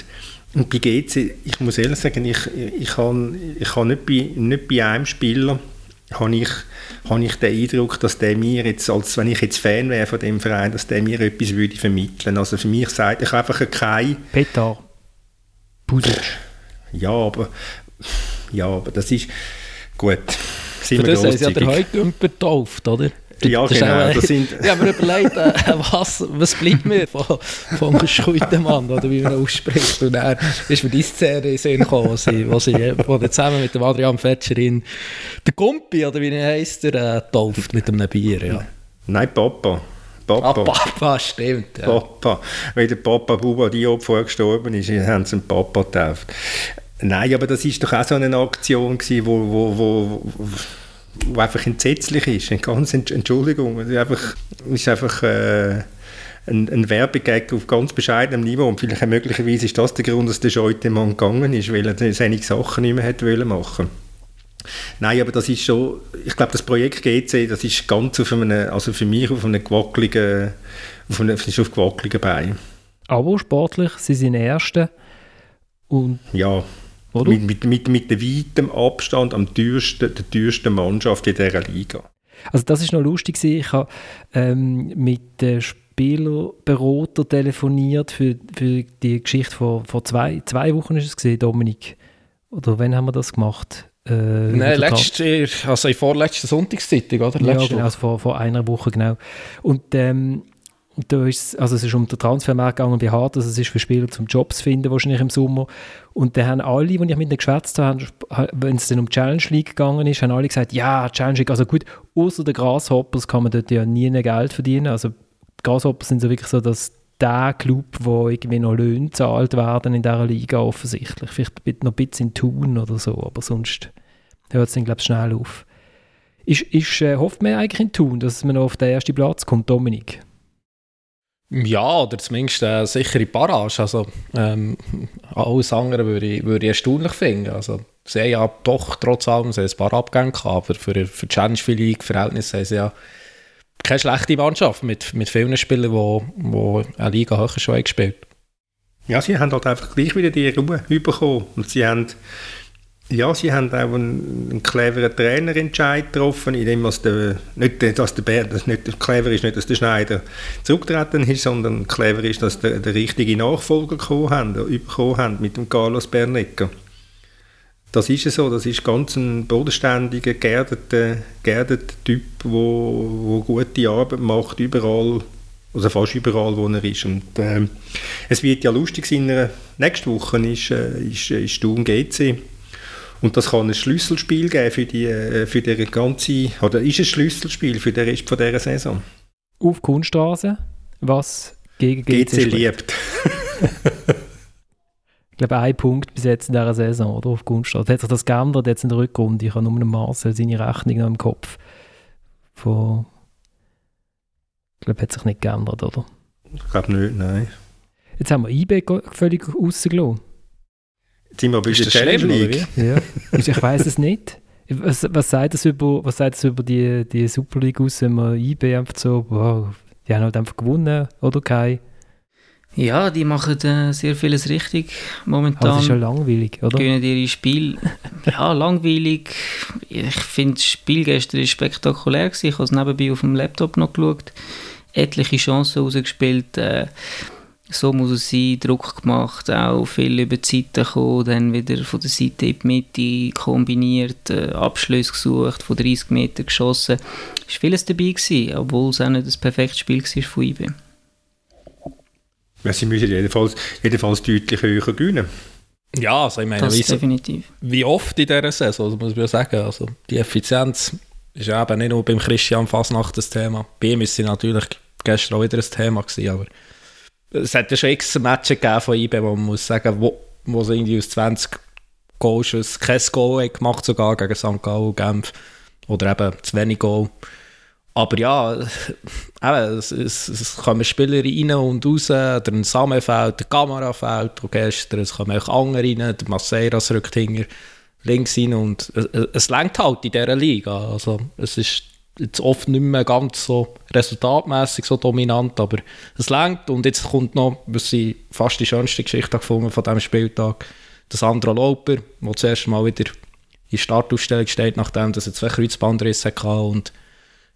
Und bei GC, ich muss ehrlich sagen, ich, ich kann, ich kann nicht, bei, nicht bei einem Spieler habe ich, habe ich den Eindruck, dass der mir jetzt, als wenn ich jetzt Fan wäre von dem Verein, dass der mir etwas würde vermitteln. Also für mich sagt ich einfach kein... Petar. Pusic. Ja, aber ja, aber das ist gut. Sind Für das ist ja der Heugümper getauft, oder? Ja, das genau. Das sind ich habe mir überlegt, äh, was, was bleibt mir von, vom Schuitenmann, oder wie man ausspricht. Und er ist mir die Szene in Sinn gekommen, wo sie, wo sie wo zusammen mit dem Adrian Fetscherin der Gumpi, oder wie er heisst, der äh, tauft mit einem Bier. Ja. Nein, Papa. Papa. Ah, Papa, stimmt. Ja. Papa. Weil der Papa Buba Diop vorgestorben ist, haben sie einen Papa getauft. Nein, aber das ist doch auch so eine Aktion gewesen, wo, wo, wo, wo einfach entsetzlich ist. Ganz Entschuldigung, es ist einfach, ist einfach äh, ein, ein Werbegag auf ganz bescheidenem Niveau und vielleicht möglicherweise ist das der Grund, dass der Scheutemann gegangen ist, weil er seine Sachen nicht mehr hat wollen machen. Nein, aber das ist schon, ich glaube, das Projekt GC, das ist ganz auf einem, also für mich auf einem gewackeligen, auf einem, ist auf gewackeligen Bein. Aber sportlich, sie sind Erste und ja. Oder? Mit, mit, mit, mit dem weitem Abstand am teuersten, der teuersten Mannschaft in dieser Liga. Also das ist noch lustig. Ich habe ähm, mit dem Spielerberater telefoniert für, für die Geschichte vor, vor zwei, zwei Wochen ist es gesehen, Dominik. Oder wann haben wir das gemacht? Äh, Nein, letzte, also in vorletzter Sonntagszeitung, oder? Letzte ja, genau, also vor, vor einer Woche, genau. Und ähm, und da ist, also es ist um den Transfermarkt gegangen bei Hart, also es ist für Spieler zum Jobs finden, wahrscheinlich im Sommer. Und da haben alle, die ich mit denen geschwätzt habe, wenn es dann um Challenge League gegangen ist, haben alle gesagt, ja, Challenge League, also gut, außer der Grasshoppers kann man dort ja nie Geld verdienen. Also Grasshoppers sind so wirklich so, dass der Club, wo irgendwie noch Löhne gezahlt werden in dieser Liga offensichtlich. Vielleicht noch ein bisschen tun oder so, aber sonst hört es dann, glaube ich, schnell auf. Ist, ist, äh, hofft man eigentlich in Tun, dass man noch auf den ersten Platz kommt, Dominik? Ja, oder zumindest eine sichere Barrage. Also, ähm, alles andere würde ich, würde ich erstaunlich finden. Also, sie haben ja doch trotz allem ein paar Abgänge gehabt, aber für, für die Challenge League Verhältnisse haben sie ja keine schlechte Mannschaft mit, mit vielen Spielern, die, die eine Liga höher schon gespielt Ja, sie haben halt einfach gleich wieder die Ruhe bekommen. Und sie haben ja, sie haben auch einen, einen cleveren Trainerentscheid getroffen, in dem was der, nicht, dass der Bär, das nicht clever ist, nicht, dass der Schneider zurückgetreten ist, sondern clever ist, dass der, der richtige Nachfolger gekommen haben, bekommen haben mit dem Carlos Bernecker. Das ist so, das ist ganz ein bodenständiger, geerdeter, geerdeter Typ, der wo, wo gute Arbeit macht, überall, also fast überall, wo er ist. Und äh, es wird ja lustig sein, nächste Woche ist, äh, ist, ist Sturm GC und das kann ein Schlüsselspiel geben für die, äh, für die ganze, oder ist ein Schlüsselspiel für den Rest von dieser Saison. Auf Kunststraße, was gegen GC, GC liebt. ich glaube, ein Punkt bis jetzt in dieser Saison, oder? Auf Kunststraße. Hat sich das geändert jetzt in der Rückrunde? Ich habe nur einen Marcel seine Rechnung noch im Kopf. Von, ich glaube, hat sich nicht geändert, oder? Ich glaube nicht, nein. Jetzt haben wir IB völlig rausgelassen. Sind wir bei der Challenge League? Ja. ich weiß es nicht. Was, was, sagt das über, was sagt das über die, die Super League aus, wenn man IB einfach so, wow, die haben halt einfach gewonnen, oder Kai? Ja, die machen äh, sehr vieles richtig momentan. Aber es ist ja langweilig, oder? Gewinnen ihre Spiel. ja, langweilig. Ich finde, das Spiel gestern war spektakulär. Gewesen. Ich habe es nebenbei auf dem Laptop noch geschaut. Etliche Chancen rausgespielt. Äh, so muss es sein, Druck gemacht, auch viel über die Seite gekommen, dann wieder von der Seite in die Mitte kombiniert, äh, Abschluss gesucht, von 30 Metern geschossen. Es war vieles dabei, gewesen, obwohl es auch nicht das perfekte Spiel war von IB. Ja, sie müssen jedenfalls, jedenfalls deutlich höher gewinnen. Ja, also ich meine, das wie, definitiv. wie oft in dieser Saison, also muss man ja sagen, also die Effizienz ist eben nicht nur beim Christian Fasnacht das Thema. Bei ihm ist sie natürlich gestern auch wieder ein Thema gewesen, aber es hat ja schon x Matches gegeben von IB, wo man muss sagen, wo, wo sie irgendwie aus 20 Goals kein Goal gemacht sogar gegen St. Gallen, Genf oder eben zu wenig Goal. Aber ja, eben, es, es, es kommen Spieler rein und raus, der Samenfeld, der Kamerafeld, und gestern, es kommen auch andere rein, der Masseiras rückt hinter, links rein und es, es lenkt halt in dieser Liga. Also es ist jetzt oft nicht mehr ganz so resultatmäßig so dominant, aber es lenkt und jetzt kommt noch, was ich fast die schönste Geschichte gefunden von diesem Spieltag, das Sandro Lauper, der zuerst mal wieder in Startaufstellung steht, nachdem er zwei Kreuzbandrisse hatte und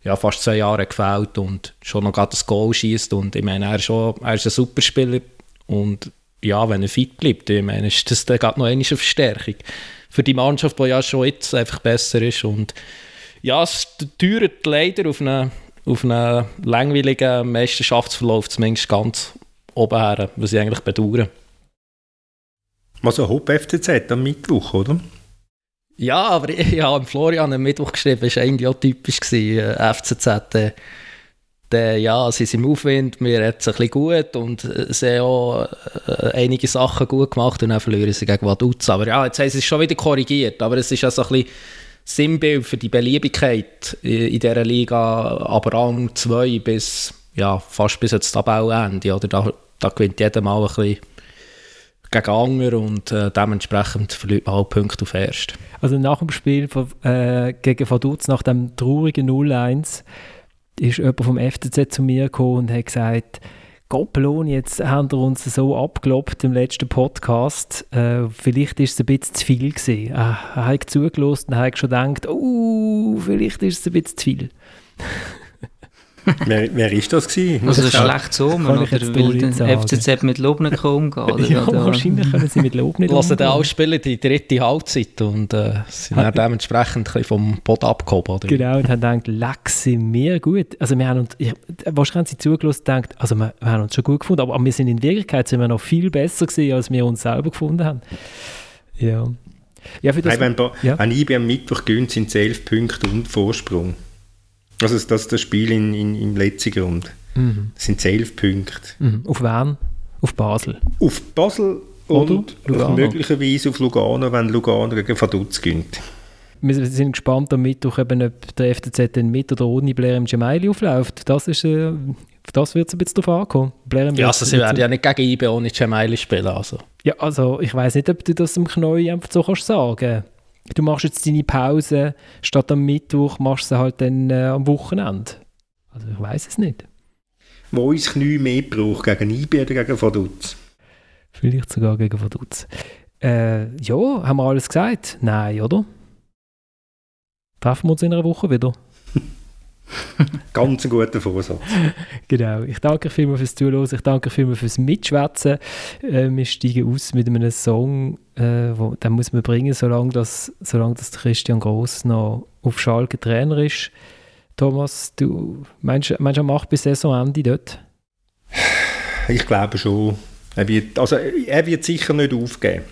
ja, fast zwei Jahre gefällt und schon noch gerade das Goal schießt und ich meine, er ist, schon, er ist ein super Spieler und ja, wenn er fit bleibt, ich meine, ist das dann noch eine Verstärkung für die Mannschaft, die ja schon jetzt einfach besser ist und ja, es teuert leider auf einen, auf einen langweiligen Meisterschaftsverlauf zumindest ganz oben her, was ich eigentlich bedauere. Also Hopp FCZ am Mittwoch, oder? Ja, aber ich habe Florian am Mittwoch geschrieben, das war eigentlich auch typisch, gewesen, äh, FCZ. Äh, der, ja, sie sind im Aufwind, mir hat es ein bisschen gut und äh, sie haben auch äh, einige Sachen gut gemacht und dann verlieren sie gegen Vaduz. Aber ja, jetzt haben sie es schon wieder korrigiert, aber es ist ja so ein bisschen Sinnbild für die Beliebigkeit in dieser Liga ab Rang 2 bis ja, fast bis ins Tabellenende. Da, da gewinnt jeder mal ein bisschen gegen Anger und äh, dementsprechend verliert man halt Punkte auf erst. Also nach dem Spiel von, äh, gegen Vaduz, nach dem traurigen 0-1, ist jemand vom FCZ zu mir gekommen und hat gesagt, Goppelon, jetzt haben wir uns so abgelobt im letzten Podcast. Äh, vielleicht ist es ein bisschen zu viel gewesen. Äh, er hat zugelassen und hat schon gedacht, oh, vielleicht ist es ein bisschen zu viel. Wer, wer ist das gewesen? Also das schlecht so, man oder will den FCZ mit Lob nicht umgehen? Oder? ja, wahrscheinlich können sie mit Lob nicht umgehen. Lassen den auch spielen die dritte Halbzeit und äh, sind dann dementsprechend ein vom Boden abgehoben. Oder? Genau, und haben gedacht, leck sind wir gut. Also wir haben uns, ich, wahrscheinlich haben sie zugelassen und gedacht, also wir, wir, haben uns schon gut gefunden, aber wir sind in Wirklichkeit sind wir noch viel besser gewesen, als wir uns selber gefunden haben. Ja. Ja, für das, hey, wenn, ja. wenn IB am Mittwoch gönnt, sind es elf Punkte und Vorsprung. Also das, ist das Spiel in, in, im letzten Grund. Mhm. Das sind elf Punkte. Mhm. Auf wen? Auf Basel? Auf Basel und möglicherweise auf Lugano, wenn Lugano gegen Vaduz gönnt. Wir sind gespannt am Mittwoch, eben, ob der FCZ dann mit oder ohne Blair im Gemaili aufläuft. Das ist, äh, das wird es ein bisschen darauf ankommen. Blair ja, also sie werden ja nicht gegen IB ohne Gemaili spielen. Also. Ja, also ich weiß nicht, ob du das im Knäuel einfach so kannst sagen du machst jetzt deine Pause, statt am Mittwoch machst du sie halt dann äh, am Wochenende. Also ich weiß es nicht. Wo ist Knie mehr braucht, gegen IB oder gegen Vaduz? Vielleicht sogar gegen Vaduz. Äh, ja, haben wir alles gesagt? Nein, oder? Treffen wir uns in einer Woche wieder? Ganz ein guter Vorsatz. genau. Ich danke euch vielmals fürs Zuhören. Ich danke euch vielmals fürs Mitschwätzen. Äh, wir steigen aus mit einem Song, äh, wo, den muss man bringen, solange, das, solange das Christian Gross noch auf Schalke Trainer ist. Thomas, du meinst, meinst du, er macht bis Saisonende dort? Ich glaube schon. Er wird, also, er wird sicher nicht aufgeben.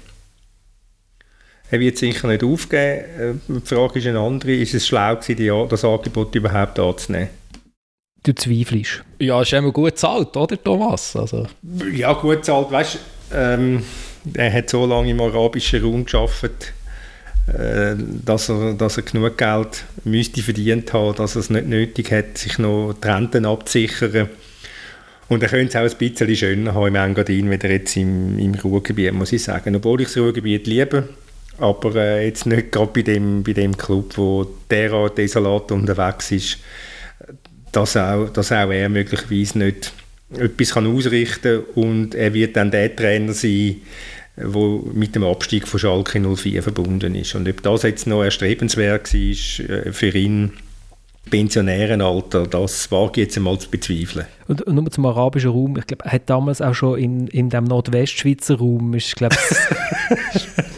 Er wird sicher nicht aufgeben. Äh, die Frage ist eine andere. Ist es schlau gewesen, das Angebot überhaupt anzunehmen? Du zweifelst. Ja, ist immer gut zahlt, oder Thomas? Also. Ja, gut zahlt. Weißt ähm, er hat so lange im arabischen Raum geschafft, äh, dass, er, dass er genug Geld müsste verdient haben, dass er es nicht nötig hat, sich noch die Renten abzusichern. Und er könnte es auch ein bisschen schöner haben im Engadin, wieder jetzt im, im Ruhrgebiet, muss ich sagen. Obwohl ich das Ruhrgebiet liebe, aber äh, jetzt nicht gerade bei dem, bei dem Club, wo derart desolat unterwegs ist, dass auch, dass auch er möglicherweise nicht etwas kann ausrichten kann und er wird dann der Trainer sein, der mit dem Abstieg von Schalke 04 verbunden ist. Und ob das jetzt noch erstrebenswert war äh, für ihn, Pensionärenalter, das wage ich jetzt einmal zu bezweifeln. Und, und nur zum arabischen Raum, ich glaube, er hat damals auch schon in, in dem Nordwestschweizer Raum, ist, glaube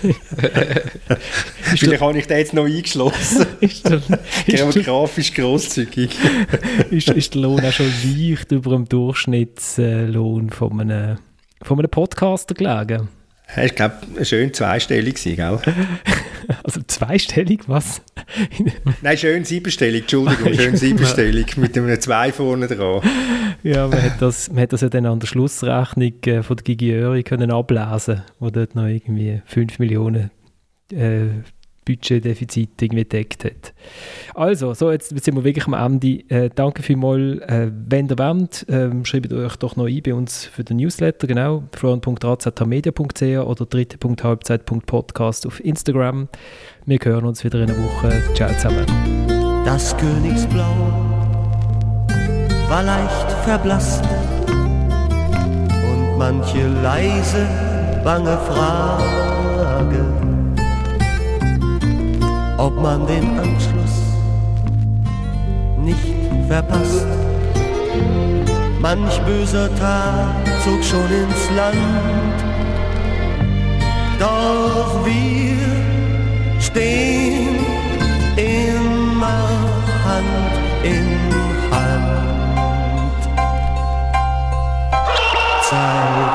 Vielleicht habe ich den jetzt noch eingeschlossen. ist der, Geografisch grosszügig. ist, ist der Lohn auch schon leicht über dem Durchschnittslohn von einem, von einem Podcaster gelegen? Ich glaube, schön zweistellig sein, gell? Also zweistellig, was? Nein, schön siebenstellig, Entschuldigung, schön siebenstellig, mit einem zwei vorne dran. Ja, man hat das, man hat das ja dann an der Schlussrechnung äh, von der Gigi Öri können ablesen, wo dort noch irgendwie 5 Millionen äh, Budgetdefizit irgendwie gedeckt hat. Also, so jetzt sind wir wirklich am Ende. Äh, danke vielmals. Äh, wenn ihr wollt, äh, schreibt euch doch noch ein bei uns für den Newsletter, genau, florian.razmedia.ch oder dritte.halbzeit.podcast auf Instagram. Wir hören uns wieder in einer Woche. Ciao zusammen. Das Königsblau war leicht verblasst und manche leise, bange Frage, ob man den Anschluss nicht verpasst. Manch böser Tag zog schon ins Land, doch wir stehen immer Hand in Hand. Zeig